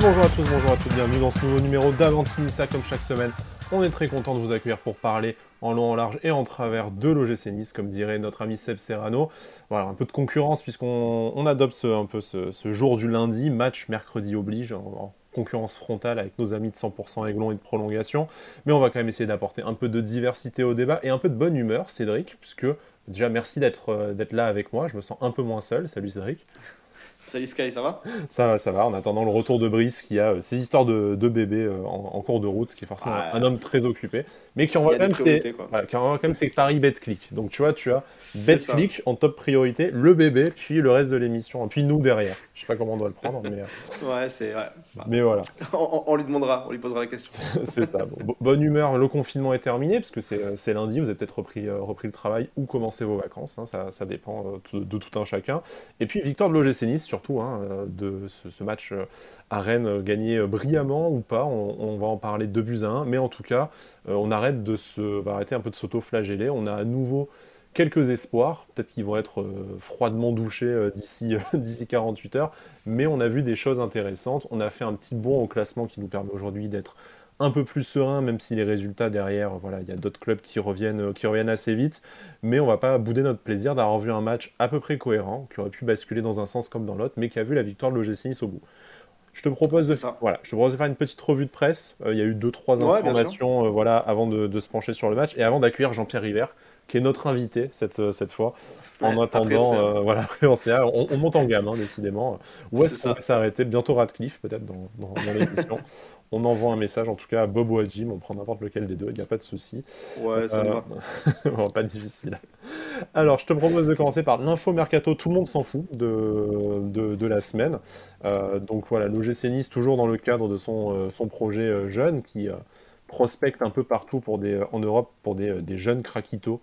Bonjour à tous, bonjour à toutes, bienvenue dans ce nouveau numéro d'Avantinissa comme chaque semaine. On est très content de vous accueillir pour parler en long, en large et en travers de l'OGC Nice, comme dirait notre ami Seb Serrano. Voilà, un peu de concurrence puisqu'on on adopte un peu ce, jour du lundi, match mercredi oblige, en, concurrence frontale avec nos amis de 100% Aiglon et de prolongation. Mais on va quand même essayer d'apporter un peu de diversité au débat et un peu de bonne humeur, Cédric, puisque déjà merci d'être euh, là avec moi, je me sens un peu moins seul. Salut Cédric. Salut Sky, ça va? Ça va, ça va. En attendant le retour de Brice qui a ses euh, histoires de, de bébé euh, en, cours de route, qui est forcément un homme très occupé, mais qui envoie, quand même, ses, qui envoie quand même ses paris BetClick. Donc tu vois, tu as BetClick en top priorité, le bébé, puis le reste de l'émission, puis nous derrière. Je sais pas comment on doit le prendre, mais. Euh, ouais, c'est. Ouais. Mais voilà. on, lui demandera, on lui posera la question. c'est ça. bonne humeur, le confinement est terminé, parce que c'est lundi, vous avez peut-être repris, repris le travail ou commencé vos vacances, hein, ça, ça, dépend de, de, tout un chacun. Et puis victoire de l'OGC Nice, surtout, hein, euh, de ce, match euh, à Rennes euh, gagné brillamment ou pas, on, va en parler de buts à 1, mais en tout cas, on arrête de se, va arrêter un peu de s'auto-flageller, on a à nouveau quelques espoirs, peut-être qu'ils vont être froidement douchés d'ici d'ici 48 heures, mais on a vu des choses intéressantes, on a fait un petit bond au classement qui nous permet aujourd'hui d'être un peu plus serein, même si les résultats derrière, voilà, il y a d'autres clubs qui reviennent, euh, qui reviennent assez vite. Mais on va pas bouder notre plaisir d'avoir vu un match à peu près cohérent, qui aurait pu basculer dans un sens comme dans l'autre, mais qui a vu la victoire de l'OGC Nice au bout. Je te propose de, voilà, je te propose de faire une petite revue de presse. Euh, il y a eu deux trois informations, euh, voilà, avant de, se pencher sur le match et avant d'accueillir Jean-Pierre River, qui est notre invité cette, cette fois. en attendant, voilà, on, on, monte en gamme, hein, décidément. Où est-ce qu'on va s'arrêter? Bientôt Radcliffe, peut-être dans, dans, dans l'émission. on envoie un message, en tout cas à Bob ou à Jim, on prend n'importe lequel des deux, il n'y a pas de souci. Ouais, ça va. bon, pas difficile. Alors, je te propose de commencer par l'info mercato, tout le monde s'en fout de, de, la semaine. Euh, donc voilà, l'OGC Nice, toujours dans le cadre de son, euh, son projet euh, jeune, qui prospecte un peu partout pour des, en Europe pour des, des jeunes craquitos.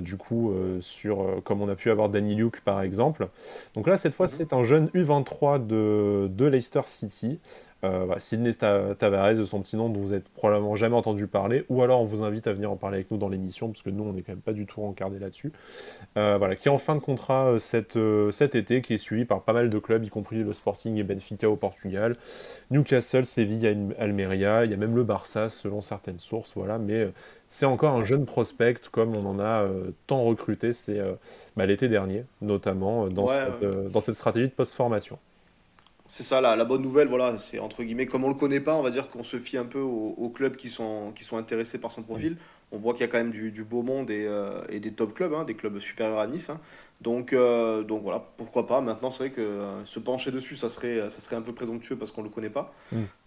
du coup, sur, comme on a pu avoir Danny Luke par exemple. Donc là, cette fois, mhm. c'est un jeune U23 de, de Leicester City, euh, Sidney Tavares, de son petit nom, dont vous n'avez probablement jamais entendu parler, ou alors on vous invite à venir en parler avec nous dans l'émission, parce que nous, on n'est quand même pas du tout encardé là-dessus. Euh, voilà, qui est en fin de contrat euh, cet, cet, été, qui est suivi par pas mal de clubs, y compris le Sporting et Benfica au Portugal, Newcastle, Séville, Almeria, il y a même le Barça, selon certaines sources, voilà, mais c'est encore un jeune prospect, comme on en a tant recruté c'est bah, l'été dernier, notamment dans, cette, dans cette stratégie de post-formation. C'est ça, la, la, bonne nouvelle, voilà, c'est entre guillemets, comme on le connaît pas, on va dire qu'on se fie un peu aux, clubs qui sont, qui sont intéressés par son profil. On voit qu'il y a quand même du, du beau monde et, euh, et, des top clubs, hein, des clubs supérieurs à Nice. Hein. Donc, euh, donc voilà, pourquoi pas. Maintenant, c'est vrai que euh, se pencher dessus, ça serait, ça serait un peu présomptueux parce qu'on le connaît pas.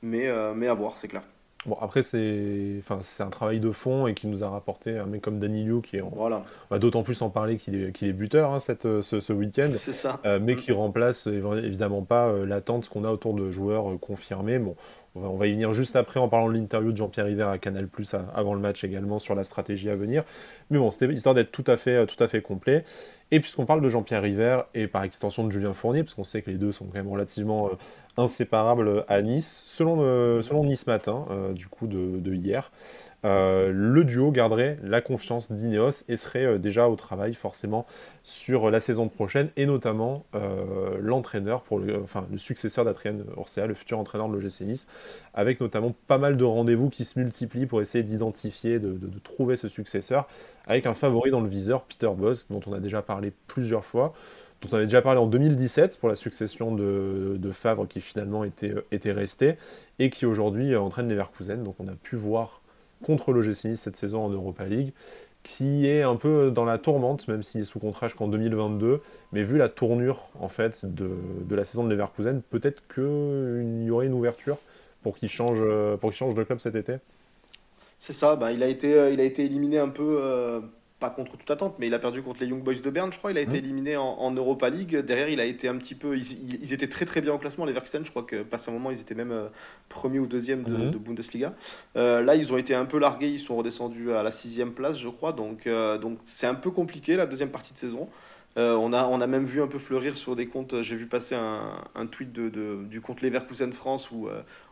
Mais, mais à voir, c'est clair. Bon, après, c'est enfin, un travail de fond et qui nous a rapporté un mec comme Danilo, qui est. Voilà. On va d'autant plus en parler qu'il est, est buteur hein, cette, ce, ce week-end. C'est ça. Euh, mais qui remplace évidemment pas euh, l'attente qu'on a autour de joueurs euh, confirmés. Bon, on va, y venir juste après en parlant de l'interview de Jean-Pierre Hiver à Canal Plus avant le match également sur la stratégie à venir. Mais bon, c'était histoire d'être tout à fait, tout à fait complet. Et puisqu'on parle de Jean-Pierre River et par extension de Julien Fournier, parce qu'on sait que les deux sont quand même relativement inséparables à Nice, selon, Nice Matin, euh, du coup de hier, euh, le duo garderait la confiance d'Ineos et serait euh, déjà au travail forcément sur la saison prochaine et notamment l'entraîneur pour le, enfin, le successeur d'Adrien Orcea, le futur entraîneur de l'OGC Nice, avec notamment pas mal de rendez-vous qui se multiplient pour essayer d'identifier, de, trouver ce successeur, avec un favori dans le viseur, Peter Boss, dont on a déjà parlé plusieurs fois dont on avait déjà parlé en 2017 pour la succession de, Favre qui finalement était, était resté et qui aujourd'hui entraîne les Leverkusen. Donc on a pu voir contre l'OGC Nice cette saison en Europa League, qui est un peu dans la tourmente, même s'il est sous contrat jusqu'en 2022. Mais vu la tournure en fait de, la saison de Leverkusen, peut-être qu'il y aurait une ouverture pour qu'il change, de club cet été. C'est ça, bah, il, a été, euh, éliminé un peu euh, pas contre toute attente, mais il a perdu contre les Young Boys de Berne, je crois. Il a été mmh. éliminé en, Europa League. Derrière, il a été un petit peu. Ils, étaient très très bien au classement, les Verkusen. Je crois que passé un moment, ils étaient même euh, premier ou deuxième de, mmh. Bundesliga. Euh, là, ils ont été un peu largués. Ils sont redescendus à la sixième place, je crois. Donc, euh, donc c'est un peu compliqué la deuxième partie de saison. on, a, on a même vu un peu fleurir sur des comptes. J'ai vu passer un, un tweet de, de, du compte Leverkusen France où,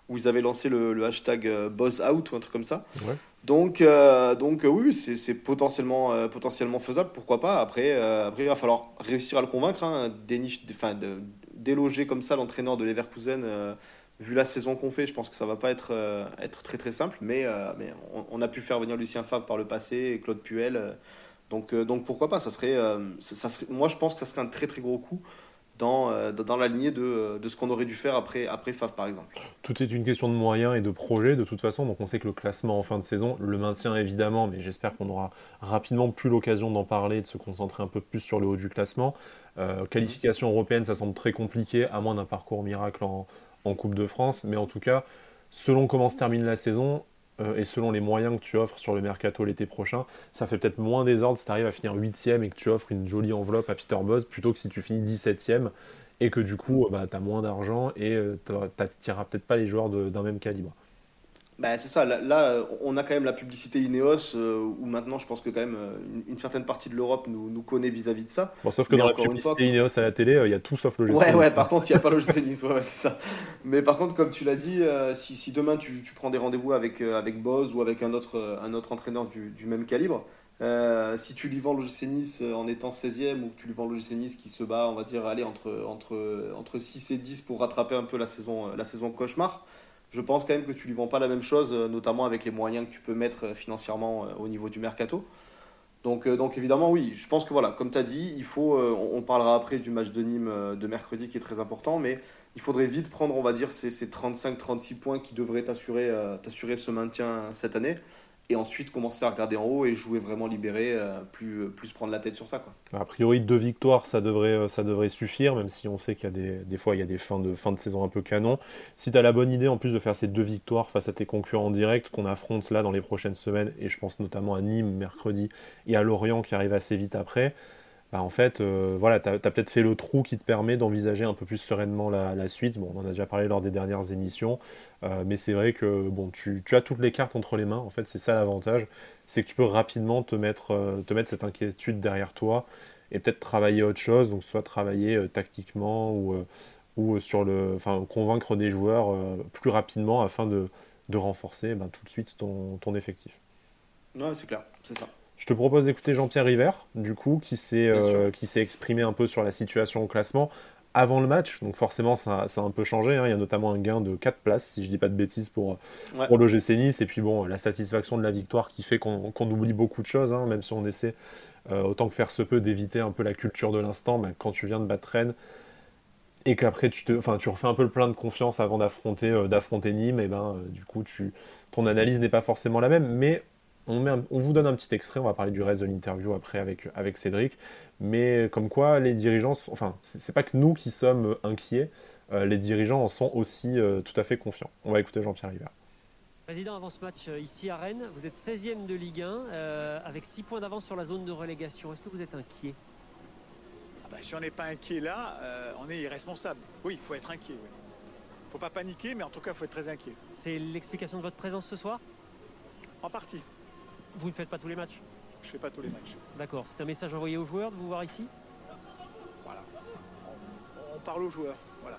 où ils avaient lancé le, le hashtag Buzz Out ou un truc comme ça. Ouais. Donc, euh, donc euh, oui, c'est potentiellement, euh, potentiellement faisable, pourquoi pas. Après, après, il va falloir réussir à le convaincre. Hein, de, déloger comme ça l'entraîneur de Leverkusen vu la saison qu'on fait, je pense que ça va pas être, être très très simple, mais, mais on, a pu faire venir Lucien Favre par le passé et Claude Puel. donc, donc pourquoi pas ça serait, ça serait, Moi je pense que ça serait un très très gros coup dans, euh, dans la lignée de, de ce qu'on aurait dû faire après, FAF par exemple. Tout est une question de moyens et de projets de toute façon, donc on sait que le classement en fin de saison, le maintien évidemment, mais j'espère qu'on aura rapidement plus l'occasion d'en parler, de se concentrer un peu plus sur le haut du classement. Euh, qualification européenne, ça semble très compliqué, à moins d'un parcours miracle en Coupe de France, mais en tout cas, selon comment se termine la saison, euh, et selon les moyens que tu offres sur le mercato l'été prochain, ça fait peut-être moins désordre si tu arrives à finir 8 et que tu offres une jolie enveloppe à Peter Boss plutôt que si tu finis 17ème et que du coup bah, tu as moins d'argent et euh, tu n'attireras peut-être pas les joueurs d'un même calibre. Bah, c'est ça, là, on a quand même la publicité Ineos, euh, où maintenant je pense que quand même euh, une, certaine partie de l'Europe nous, nous connaît vis-à-vis de ça. Bon, sauf que dans la publicité Ineos à la télé, il y a tout sauf le Ouais, ouais, par contre, il n'y a pas le Nice, ouais, c'est ça. Mais par contre, comme tu l'as dit, si, si, demain tu, tu prends des rendez-vous avec, avec Boz ou avec un autre, un autre entraîneur du, du même calibre, si tu lui vends le Nice en étant 16e ou que tu lui vends le Nice qui se bat, on va dire, aller entre, entre, entre 6 et 10 pour rattraper un peu la saison, la saison cauchemar, je pense quand même que tu lui vends pas la même chose, euh, notamment avec les moyens que tu peux mettre euh, financièrement euh, au niveau du mercato. Donc, donc évidemment, oui, je pense que voilà, comme tu as dit, il faut, on parlera après du match de Nîmes de mercredi qui est très important, mais il faudrait vite prendre, on va dire, ces, ces 35-36 points qui devraient t'assurer ce maintien cette année et ensuite commencer à regarder en haut et jouer vraiment libéré, euh, plus, euh, plus prendre la tête sur ça. Quoi. A priori, deux victoires, ça devrait, euh, suffire, même si on sait qu'il y a des, fois il y a des fins de, fin de saison un peu canon. Si tu la bonne idée en plus de faire ces deux victoires face à tes concurrents en direct qu'on affronte là dans les prochaines semaines, et je pense notamment à Nîmes mercredi et à Lorient qui arrive assez vite après, bah, en fait, euh, voilà, tu as, peut-être fait le trou qui te permet d'envisager un peu plus sereinement la, suite. On en a déjà parlé lors des dernières émissions, euh, mais c'est vrai que bon, tu, as toutes les cartes entre les mains. En fait, c'est ça l'avantage, c'est que tu peux rapidement te mettre, euh, cette inquiétude derrière toi et peut-être travailler autre chose, donc soit travailler tactiquement ou, ou sur le, enfin, convaincre des joueurs plus rapidement afin de, de renforcer ben, tout de suite ton, ton effectif. Ouais, c'est clair, c'est ça. Je te propose d'écouter Jean-Pierre River, du coup, qui s'est euh, exprimé un peu sur la situation au classement avant le match. Donc forcément, ça, ça a un peu changé. Hein. Il y a notamment un gain de 4 places, si je dis pas de bêtises, pour, pour l'OGC Nice. Et puis bon, la satisfaction de la victoire qui fait qu'on oublie beaucoup de choses, hein, même si on essaie, euh, autant que faire se peut, d'éviter un peu la culture de l'instant. Quand tu viens de battre Rennes, et qu'après tu, te, enfin, tu refais un peu le plein de confiance avant d'affronter euh, d'affronter Nîmes, et ben du coup tu, ton analyse n'est pas forcément la même, mais on, vous donne un petit extrait, on va parler du reste de l'interview après avec, avec Cédric, mais comme quoi les dirigeants, enfin, c'est pas que nous qui sommes inquiets, euh, les dirigeants en sont aussi euh, tout à fait confiants. On va écouter Jean-Pierre River. Président, avant ce match euh, ici à Rennes, vous êtes 16e de Ligue 1 avec 6 points d'avance sur la zone de relégation. Est-ce que vous êtes inquiet? Ah bah, Si on n'est pas inquiet là, on est irresponsable. Oui, il faut être inquiet. Il ne faut pas paniquer, mais en tout cas, il faut être très inquiet. C'est l'explication de votre présence ce soir? En partie. Vous ne faites pas tous les matchs Je ne fais pas tous les matchs. D'accord. C'est un message envoyé aux joueurs de vous voir ici Voilà. On, parle aux joueurs. Voilà.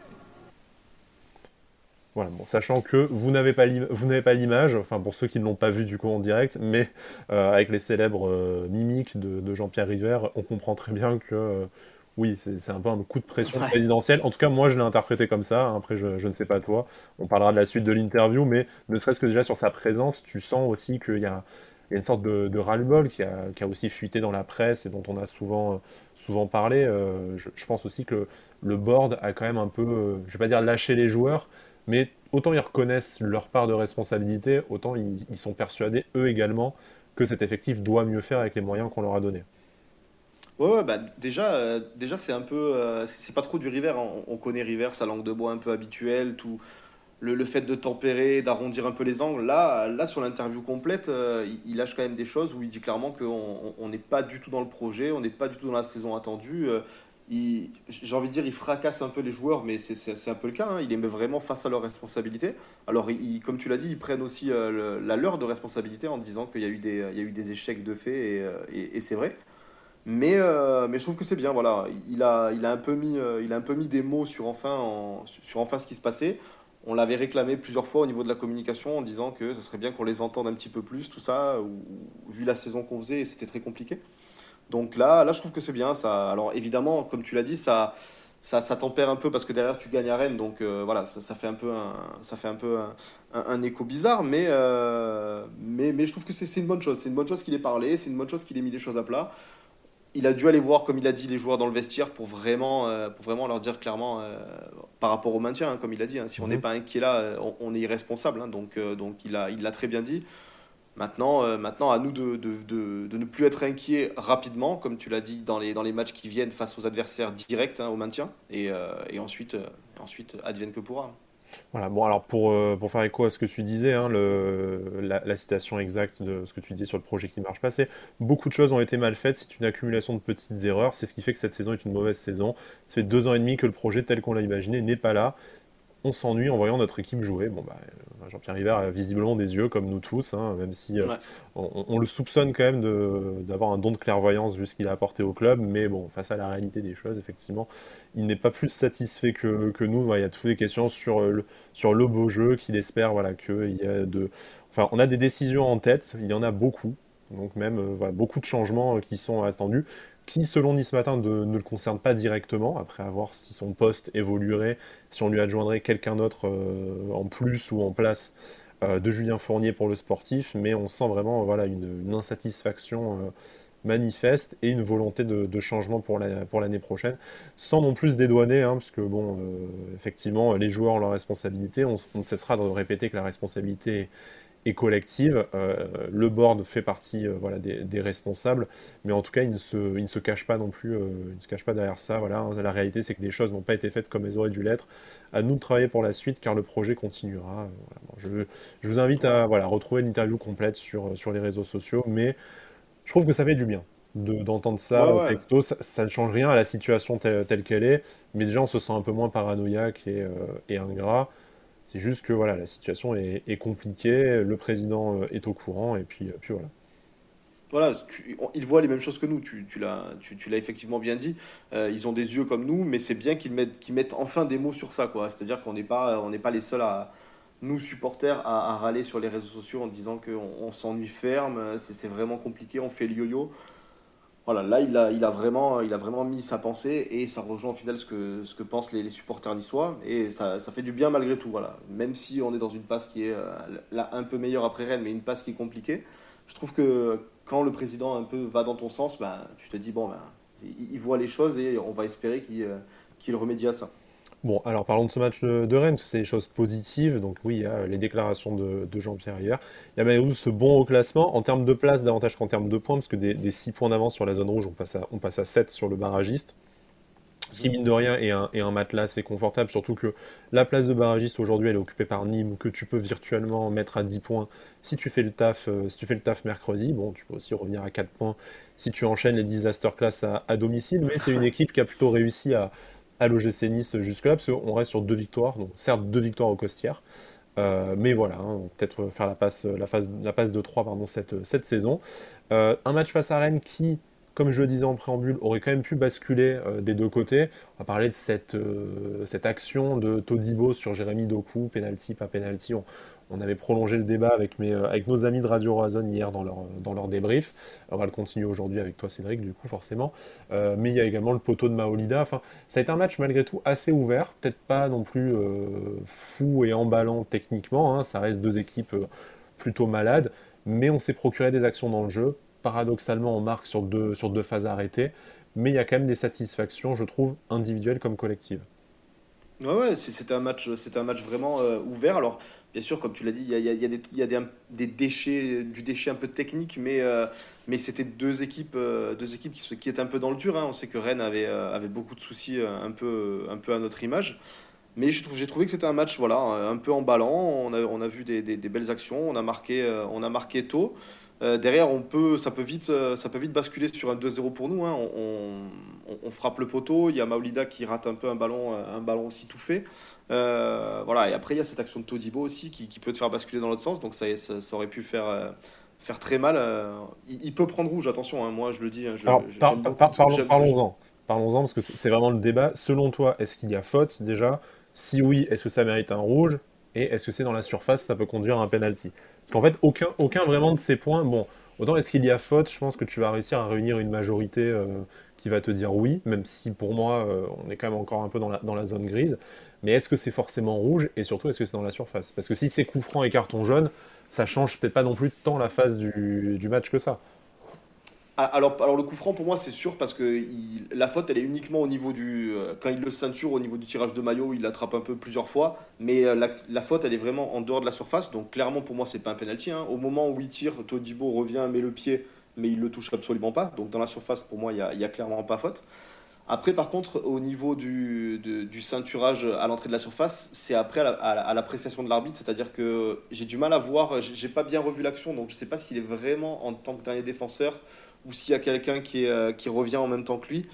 Voilà, bon, sachant que vous n'avez pas l'image, enfin pour ceux qui ne l'ont pas vu du coup en direct, mais euh, avec les célèbres euh, mimiques de, Jean-Pierre River, on comprend très bien que euh, oui, c'est un peu un coup de pression présidentielle. En tout cas, moi je l'ai interprété comme ça. Après, je, je, ne sais pas toi. On parlera de la suite de l'interview, mais ne serait-ce que déjà sur sa présence, tu sens aussi qu'il y a il y a une sorte de, de ras-le-bol qui a, aussi fuité dans la presse et dont on a souvent, souvent parlé. Euh, je, pense aussi que le, board a quand même un peu, euh, je vais pas dire lâché les joueurs, mais autant ils reconnaissent leur part de responsabilité, autant ils, sont persuadés, eux également, que cet effectif doit mieux faire avec les moyens qu'on leur a donnés. Ouais, bah déjà, euh, déjà c'est un peu, c'est pas trop du River. On, on, connaît River, sa langue de bois un peu habituelle, tout, le, le, fait de tempérer, d'arrondir un peu les angles. Là, là sur l'interview complète, euh, il, lâche quand même des choses où il dit clairement qu'on n'est pas du tout dans le projet, on n'est pas du tout dans la saison attendue. Euh, j'ai envie de dire, il fracasse un peu les joueurs, mais c'est un peu le cas. Hein. Il les met vraiment face à leurs responsabilités. Alors, il, comme tu l'as dit, ils prennent aussi euh, la leur de responsabilité en disant qu'il y, a eu des, il y a eu des échecs de fait, et, et, c'est vrai. Mais, mais je trouve que c'est bien, voilà. Il a, il, a un peu mis, il a un peu mis des mots sur enfin, en, sur enfin ce qui se passait. On l'avait réclamé plusieurs fois au niveau de la communication en disant que ça serait bien qu'on les entende un petit peu plus, tout ça, vu la saison qu'on faisait, c'était très compliqué. Donc là, là, je trouve que c'est bien. Ça, alors évidemment, comme tu l'as dit, ça, ça, ça tempère un peu parce que derrière tu gagnes à Rennes, donc euh, voilà, ça, fait un peu un, ça fait un peu un, écho bizarre, mais, euh, mais, mais je trouve que c'est une bonne chose. C'est une bonne chose qu'il ait parlé, c'est une bonne chose qu'il ait mis les choses à plat. Il a dû aller voir, comme il a dit, les joueurs dans le vestiaire pour vraiment, euh, pour vraiment leur dire clairement par rapport au maintien, hein, comme il a dit. Hein, si on n'est mhm. pas inquiet là, on, on est irresponsable. Hein, donc, donc il l'a il très bien dit. Maintenant, euh, maintenant, à nous de, de, de, de, ne plus être inquiets rapidement, comme tu l'as dit, dans les, dans les matchs qui viennent face aux adversaires directs au maintien, et, euh, et ensuite, euh, ensuite, advienne que pourra. Voilà, bon, alors pour, pour faire écho à ce que tu disais, hein, la, la, citation exacte de ce que tu disais sur le projet qui ne marche pas, c'est beaucoup de choses ont été mal faites, c'est une accumulation de petites erreurs, c'est ce qui fait que cette saison est une mauvaise saison. Ça fait deux ans et demi que le projet tel qu'on l'a imaginé n'est pas là on s'ennuie en voyant notre équipe jouer. Bon, bah, euh, Jean-Pierre River a visiblement des yeux comme nous tous, hein, même si euh, on, le soupçonne quand même d'avoir un don de clairvoyance vu ce qu'il a apporté au club. Mais bon, face à la réalité des choses, effectivement, il n'est pas plus satisfait que, nous. Il y a toutes les questions sur euh, le, sur le beau jeu qu'il espère voilà, qu'il y a de. Enfin, on a des décisions en tête, il y en a beaucoup. Donc même beaucoup de changements qui sont attendus qui, selon Nice Matin, ne le concerne pas directement, après avoir si son poste évoluerait, si on lui adjoindrait quelqu'un d'autre euh, en plus ou en place euh, de Julien Fournier pour le sportif, mais on sent vraiment voilà, une, insatisfaction euh, manifeste et une volonté de, changement pour l'année prochaine, sans non plus dédouaner, hein, parce que bon, effectivement, les joueurs ont leur responsabilité, on, on, cessera de répéter que la responsabilité et collective. Euh, le board fait partie euh, voilà, des, responsables, mais en tout cas, il ne se, il ne se cache pas non plus, euh, il ne se cache pas derrière ça. Voilà. La réalité, c'est que des choses n'ont pas été faites comme elles auraient dû l'être. À nous de travailler pour la suite, car le projet continuera. je, je, vous invite à voilà, retrouver l'interview complète sur, sur les réseaux sociaux, mais je trouve que ça fait du bien d'entendre ça Ça, ne change rien à la situation telle, qu'elle est, mais déjà on se sent un peu moins paranoïaque et, et ingrat. C'est juste que voilà, la situation est, compliquée, le président euh, est au courant, et puis, euh, puis voilà. Voilà, ils voient les mêmes choses que nous, tu, l'as tu, tu effectivement bien dit. Euh, ils ont des yeux comme nous, mais c'est bien qu'ils mettent, qu'ils mettent enfin des mots sur ça. quoi. C'est-à-dire qu'on n'est pas, pas les seuls à, nous supporters à, râler sur les réseaux sociaux en disant qu'on on, s'ennuie ferme, c'est vraiment compliqué, on fait le yo-yo. Voilà, là, il a, il, a vraiment, il a vraiment mis sa pensée et ça rejoint au final ce que, ce que pensent les, supporters niçois. Et ça, ça, fait du bien malgré tout. Voilà. Même si on est dans une passe qui est euh, là un peu meilleure après Rennes, mais une passe qui est compliquée, je trouve que quand le président un peu va dans ton sens, ben, tu te dis, bon, ben, il, voit les choses et on va espérer qu'il euh, qu'il remédie à ça. Bon, alors parlons de ce match de, Rennes, c'est des choses positives. Donc oui, il y a les déclarations de, Jean-Pierre hier. Il y a malgré tout ce bon au classement. En termes de place, davantage qu'en termes de points, parce que des, 6 points d'avance sur la zone rouge, on passe, à, on passe à 7 sur le barragiste. Ce qui, mine de rien, est un, matelas assez confortable, surtout que la place de barragiste aujourd'hui, elle est occupée par Nîmes, que tu peux virtuellement mettre à 10 points si tu fais le taf, euh, si tu fais le taf mercredi. Bon, tu peux aussi revenir à 4 points si tu enchaînes les disaster class à domicile, mais c'est une équipe qui a plutôt réussi à, à l'OGC Nice jusque-là, parce qu'on reste sur deux victoires, donc certes deux victoires au Costières, euh, mais voilà, hein, peut-être faire la passe, de 3 pardon, cette, saison. Euh, un match face à Rennes qui, comme je le disais en préambule, aurait quand même pu basculer euh, des deux côtés. On va parler de cette, action de Todibo sur Jérémy Doku, penalty, pas penalty. On, on avait prolongé le débat avec, euh, nos amis de Radio Roison hier dans leur, leur débrief. On va le continuer aujourd'hui avec toi, Cédric, du coup, forcément. Euh, mais il y a également le poteau de Maolida. Enfin, ça a été un match malgré tout assez ouvert, peut-être pas non plus euh, fou et emballant techniquement. Hein. Ça reste deux équipes plutôt malades, mais on s'est procuré des actions dans le jeu. Paradoxalement, on marque sur deux phases arrêtées, mais il y a quand même des satisfactions, je trouve, individuelles comme collectives. Ouais, ouais c'était un match, un match vraiment ouvert. Alors, Bien sûr, comme tu l'as dit, il y a, y a, des, y a des, des, déchets, du déchet un peu technique, mais, euh, mais c'était deux équipes, euh, deux équipes qui, qui étaient un peu dans le dur. Hein. On sait que Rennes avait, euh, avait beaucoup de soucis un peu, un peu à notre image. Mais j'ai trouvé que c'était un match voilà, un peu emballant. On a, on a vu des, des, belles actions, on a marqué, on a marqué tôt. Derrière, on peut, ça, peut vite, ça peut vite basculer sur un 2-0 pour nous. Hein. On, on, on, frappe le poteau, il y a Maolida qui rate un peu un ballon, un ballon aussi tout fait. Euh, voilà, et après, il y a cette action de Todibo aussi qui, qui peut te faire basculer dans l'autre sens, donc ça, ça, aurait pu faire, euh, faire très mal. Euh, il, peut prendre rouge, attention, hein, moi je le dis. Hein, parlons-en, parlons-en, parce que c'est vraiment le débat. Selon toi, est-ce qu'il y a faute déjà? Si oui, est-ce que ça mérite un rouge? Et est-ce que c'est dans la surface, ça peut conduire à un penalty? Parce qu'en fait, aucun, vraiment de ces points, bon, autant est-ce qu'il y a faute, je pense que tu vas réussir à réunir une majorité qui va te dire oui, même si pour moi, euh, on est quand même encore un peu dans la, zone grise. Mais est-ce que c'est forcément rouge et surtout est-ce que c'est dans la surface? Parce que si c'est coup franc et carton jaune, ça change peut-être pas non plus tant la phase du match que ça. Ah, alors, le coup franc pour moi c'est sûr parce que la faute elle est uniquement au niveau du euh, quand il le ceinture au niveau du tirage de maillot il l'attrape un peu plusieurs fois. Mais euh, la, faute elle est vraiment en dehors de la surface. Donc clairement pour moi c'est pas un penalty hein. au moment où il tire Todibo revient met le pied mais il le touche absolument pas. Donc dans la surface pour moi il y a, clairement pas faute. Après, par contre, au niveau du, ceinturage à l'entrée de la surface, c'est après à l'appréciation de l'arbitre. C'est-à-dire que j'ai du mal à voir, j'ai pas bien revu l'action, donc je sais pas s'il est vraiment en tant que dernier défenseur ou s'il y a quelqu'un qui, euh, qui revient en même temps que lui.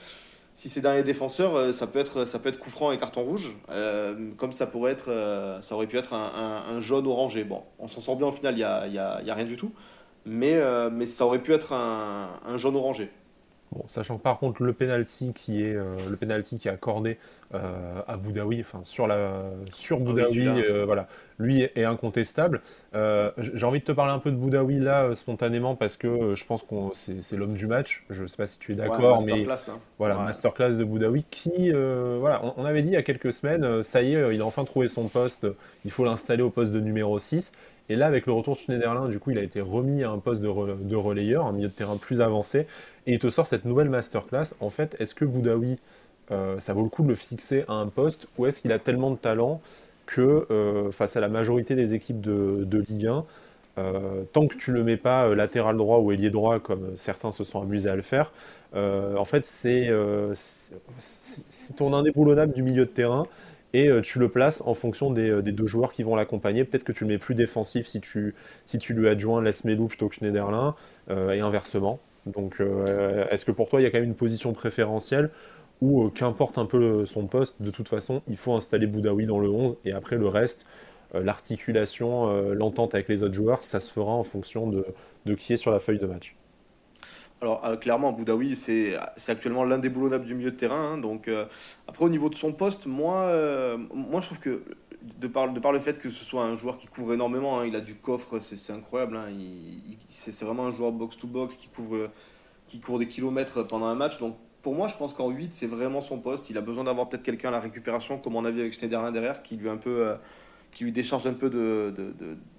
Si c'est dernier défenseur, euh, ça peut être, ça peut être coup franc et carton rouge, euh, comme ça pourrait être, ça aurait pu être un, un, jaune orangé. Bon, on s'en sort bien au final, il n'y a, y a, y a, rien du tout, mais, mais ça aurait pu être un, un jaune orangé. Bon, sachant que par contre le penalty qui est le penalty qui est accordé à Boudaoui, enfin sur la sur ah Boudaoui, voilà, lui est, incontestable. Euh, j'ai envie de te parler un peu de Boudaoui là, euh, spontanément, parce que euh, je pense que c'est l'homme du match. Je ne sais pas si tu es d'accord, mais hein. voilà, masterclass de Boudaoui qui, voilà, on, avait dit il y a quelques semaines, ça y est, il a enfin trouvé son poste, il faut l'installer au poste de numéro 6. Et là, avec le retour de Schneiderlin, du coup, il a été remis à un poste de, de relayeur, un milieu de terrain plus avancé, et il te sort cette nouvelle masterclass. En fait, est-ce que Boudaoui, ça vaut le coup de le fixer à un poste, ou est-ce qu'il a tellement de talent que euh, face à la majorité des équipes de, Ligue 1, euh, tant que tu le mets pas euh, latéral droit ou ailier droit, comme certains se sont amusés à le faire, en fait, c'est ton indéboulonnable du milieu de terrain et tu le places en fonction des, deux joueurs qui vont l'accompagner. Peut-être que tu le mets plus défensif si tu, si tu lui adjoins Les Melou plutôt que Schneiderlin, et inversement. Donc, est-ce que pour toi, il y a quand même une position préférentielle ou euh, qu'importe un peu son poste, de toute façon, il faut installer Boudaoui dans le 11 et après le reste, euh, l'articulation, euh, l'entente avec les autres joueurs, ça se fera en fonction de, qui est sur la feuille de match. Alors clairement, Boudaoui, c'est actuellement l'indéboulonnable du milieu de terrain. Hein, donc après, au niveau de son poste, moi, moi je trouve que de par, de par le fait que ce soit un joueur qui couvre énormément, hein, il a du coffre, c'est incroyable. Hein, c'est vraiment un joueur box-to-box qui couvre, qui court des kilomètres pendant un match. Donc pour moi, je pense qu'en 8, c'est vraiment son poste. Il a besoin d'avoir peut-être quelqu'un à la récupération, comme on a vu avec Schneiderlin derrière, qui lui, un peu, euh, qui lui décharge un peu de, de,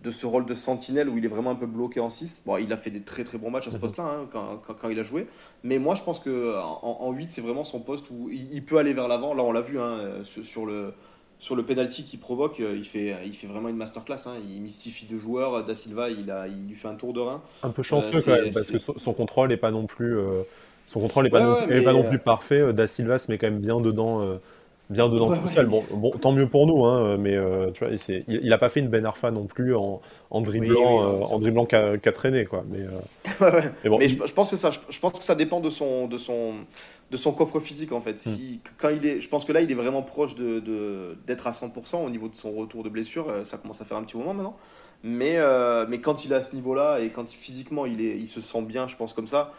de, ce rôle de sentinelle où il est vraiment un peu bloqué en 6. Bon, il a fait des très très bons matchs à ce mhm. poste-là hein, quand, quand, quand, il a joué. Mais moi, je pense qu'en en, 8, c'est vraiment son poste où il, peut aller vers l'avant. Là, on l'a vu hein, sur, le sur le penalty qu'il provoque, euh, il fait, il fait vraiment une masterclass. Hein. Il mystifie deux joueurs. Da Silva, il, a, il lui fait un tour de rein. Un peu chanceux euh, quand même, parce que son, contrôle n'est pas non plus. Son contrôle n'est pas, non, pas non plus parfait. Euh, da Silva se met quand même bien dedans. Euh, bien dedans tout seul. Bon, bon, tant mieux pour nous, hein, mais euh, tu vois, il, n'a pas fait une Ben Arfa non plus en, en dribblant, en dribblant qu'à traîner, quoi. Mais, mais, je, pense que ça, je, pense que ça dépend de son, de son, de son coffre physique en fait. Si, hmm. quand il est, je pense que là, il est vraiment proche de d'être à 100% au niveau de son retour de blessure. Ça commence à faire un petit moment maintenant. Mais, mais quand il est à ce niveau-là et quand physiquement il, est, il se sent bien, je pense comme ça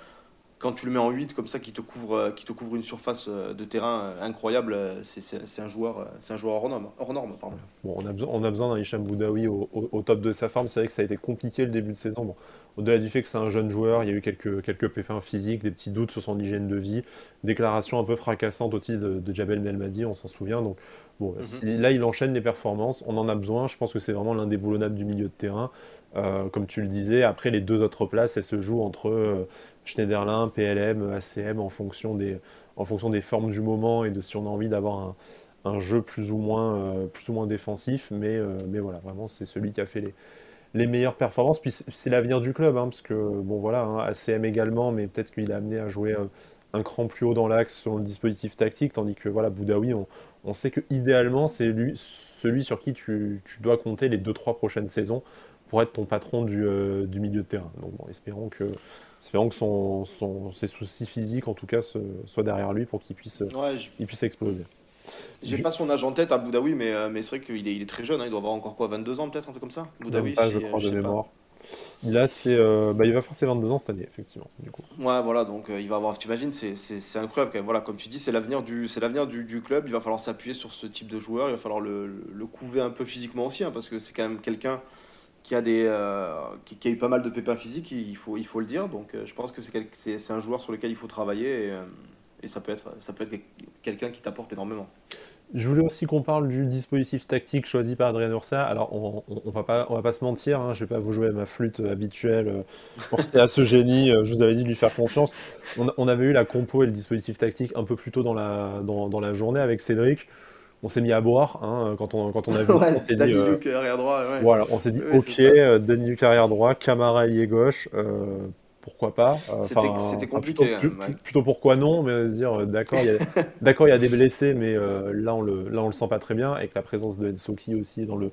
quand tu le mets en 8 comme ça qui te couvre, euh, qui te couvre une surface euh, de terrain euh, incroyable, c'est un joueur, c'est un joueur hors norme. Hors norme pardon. Bon, on a besoin, on a besoin d'un Hicham Boudaoui au, au, top de sa forme. C'est vrai que ça a été compliqué le début de saison. Bon, au-delà du fait que c'est un jeune joueur, il y a eu quelques, quelques pépins physiques, des petits doutes sur son hygiène de vie, déclaration un peu fracassante au titre de, de Jabel Melmadi, on s'en souvient. Donc bon, mhm. là il enchaîne les performances, on en a besoin. Je pense que c'est vraiment l'indéboulonnable du milieu de terrain. comme tu le disais, après les deux autres places, elles se jouent entre Schneiderlin, PLM, ACM en fonction des, formes du moment et de si on a envie d'avoir un, jeu plus ou moins, euh, défensif. Mais, euh, mais voilà, vraiment, c'est celui qui a fait les, meilleures performances. Puis c'est l'avenir du club, hein, parce que, bon voilà, hein, ACM également, mais peut-être qu'il est amené à jouer un, cran plus haut dans l'axe sur le dispositif tactique, tandis que voilà, Boudaoui, on, sait que idéalement, c'est lui, celui sur qui tu, dois compter les 2-3 prochaines saisons pour être ton patron du, euh, du milieu de terrain. Donc bon, espérons que Espérons que son, son, ses soucis physiques, en tout cas, soient derrière lui pour qu'il puisse, il puisse exploser. J'ai pas son âge en tête à Boudaoui, mais, euh, mais c'est vrai qu'il est, il est très jeune. Hein, il doit avoir encore quoi, 22 ans peut-être, un truc comme ça? Boudaoui, pas, je crois, de mémoire. Il, a, euh, bah, il va faire ses 22 ans cette année, effectivement. Du coup. Ouais, voilà, donc euh, il va avoir, tu imagines, c'est, c'est, incroyable quand même. Voilà, comme tu dis, c'est l'avenir, du, c'est l'avenir du, du, club. Il va falloir s'appuyer sur ce type de joueur. Il va falloir le, le couver un peu physiquement aussi, hein, parce que c'est quand même quelqu'un qui a, des, euh, qui, a eu pas mal de pépins physiques, il faut, il faut le dire. Donc euh, je pense que c'est un joueur sur lequel il faut travailler. Et, euh, ça peut être, être quelqu'un qui t'apporte énormément. Je voulais aussi qu'on parle du dispositif tactique choisi par Adrien Ursa. Alors, on, on, va pas, on va pas se mentir, hein, je vais pas vous jouer à ma flûte habituelle. Euh, à ce génie, je vous avais dit de lui faire confiance. On, avait eu la compo et le dispositif tactique un peu plus tôt dans la, dans, dans la journée avec Cédric. On s'est mis à boire hein, quand, on, quand on a vu. on s'est dit, euh, arrière droit. Voilà, on s'est dit, ok, Danny Luc arrière droit, Camara ailier gauche pourquoi pas. C'était compliqué. Hein, plutôt, pourquoi non, mais se dire euh, d'accord, il y, a des blessés, mais euh, là on le là on le sent pas très bien, avec la présence de Ensoki aussi dans le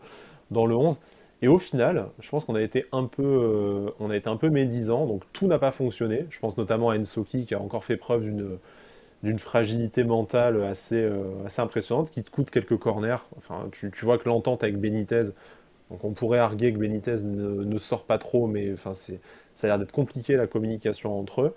dans le 11. Et au final, je pense qu'on a été un peu euh, on a été un peu médisant, donc tout n'a pas fonctionné. Je pense notamment à Ensoki qui a encore fait preuve d'une d'une fragilité mentale assez, assez impressionnante, qui te coûte quelques corners. Enfin, tu, tu vois que l'entente avec Benitez, donc on pourrait arguer que Benitez ne, ne sort pas trop, mais enfin, c'est ça a l'air d'être compliqué la communication entre eux.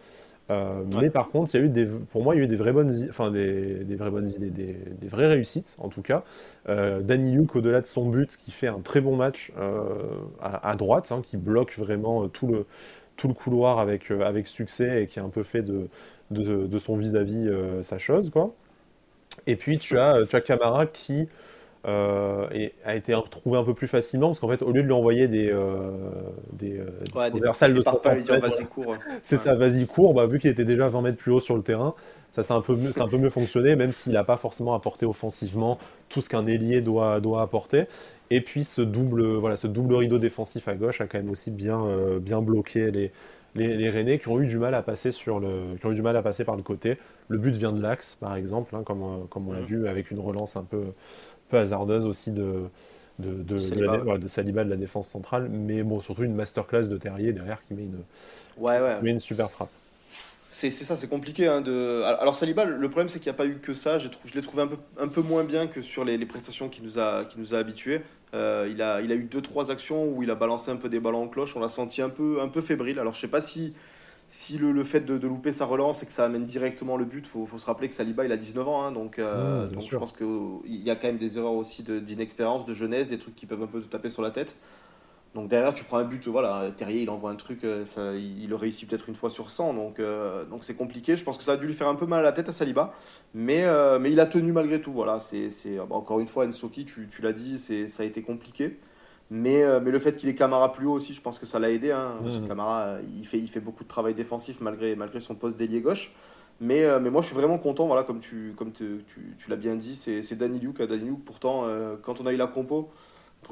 Euh, mais par contre, il y a eu des, pour moi, il y a eu des vraies bonnes, enfin des, des vraies bonnes idées, des, des, vraies réussites en tout cas. Euh, Danny Luke, au-delà de son but, qui fait un très bon match euh, à, droite, hein, qui bloque vraiment euh, tout le, tout le couloir avec, avec succès et qui a un peu fait de, de, de son vis-à-vis sa chose, quoi. Et puis tu as, tu as Camara qui euh, et a été trouvé un peu plus facilement parce qu'en fait au lieu de lui envoyer des euh, des, euh, des, de c'est ça vas-y cours. Bah, vu qu'il était déjà 20 mètres plus haut sur le terrain ça c'est un peu mieux, un peu mieux fonctionné même s'il n'a pas forcément apporté offensivement tout ce qu'un ailier doit doit apporter. Et puis ce double voilà ce double rideau défensif à gauche a quand même aussi bien bien bloqué les les, les Rennais qui ont eu du mal à passer sur le qui ont eu du mal à passer par le côté le but vient de l'axe par exemple hein, comme comme on l'a vu avec une relance un peu peu hasardeuse aussi de, de, de, Saliba. De, la, de, Saliba de la défense centrale, mais bon, surtout une masterclass de Terrier derrière qui met une, ouais, ouais. met une super frappe. C'est ça, c'est compliqué. Hein, de... Alors Saliba, le problème c'est qu'il n'y a pas eu que ça. Je, je l'ai trouvé un peu, un peu moins bien que sur les, les prestations qu'il nous a, qui nous a habitués. Euh, il, a, il a eu deux trois actions où il a balancé un peu des ballons en cloche. On l'a senti un peu, un peu fébrile. Alors je sais pas si si le, le fait de, de, louper sa relance et que ça amène directement le but, il faut, faut, se rappeler que Saliba il a 19 ans, hein, donc, euh, donc je pense qu'il y a quand même des erreurs aussi d'inexpérience, de, jeunesse, des trucs qui peuvent un peu te taper sur la tête. Donc derrière, tu prends un but, voilà, Terrier il envoie un truc, euh, ça, il le réussit peut-être une fois sur 100, donc euh, donc c'est compliqué. Je pense que ça a dû lui faire un peu mal à la tête à Saliba, mais, mais il a tenu malgré tout. Voilà, c'est encore une fois, Ensoki, tu, tu l'as dit, ça a été compliqué. Mais, euh, mais le fait qu'il ait Camara plus haut aussi, je pense que ça l'a aidé. Hein, parce que mmh. Camara, euh, il fait, il fait beaucoup de travail défensif malgré, malgré son poste d'ailier gauche. Mais, euh, mais moi, je suis vraiment content, voilà, comme tu, comme tu, tu l'as bien dit, c'est Danny Luke. Danny Luke, pourtant, quand on a eu la compo,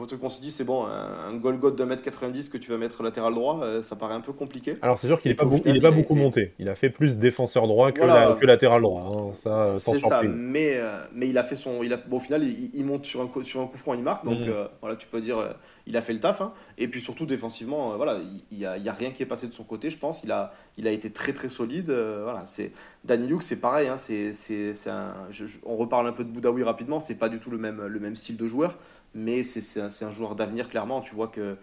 truc qu'on se dit, c'est bon, un, Golgoth de 1m90 que tu vas mettre latéral droit, euh, ça paraît un peu compliqué. Alors c'est sûr qu'il n'est pas, il est pas beaucoup monté. Il a fait plus défenseur droit que, que latéral droit. Hein. Ça, c'est ça, mais, euh, mais il a fait son. Il a, bon, au final, il, monte sur un, sur un coup franc, il marque. Donc euh, voilà, tu peux dire, il a fait le taf. Hein. Et puis surtout, défensivement, voilà, il n'y a, rien qui est passé de son côté, je pense. Il a, il a été très très solide. voilà, c'est Danny Luke, c'est pareil. Hein, c'est, un, on reparle un peu de Boudaoui rapidement. C'est pas du tout le même, le même style de joueur mais c'est un, un, joueur d'avenir, clairement. Tu vois que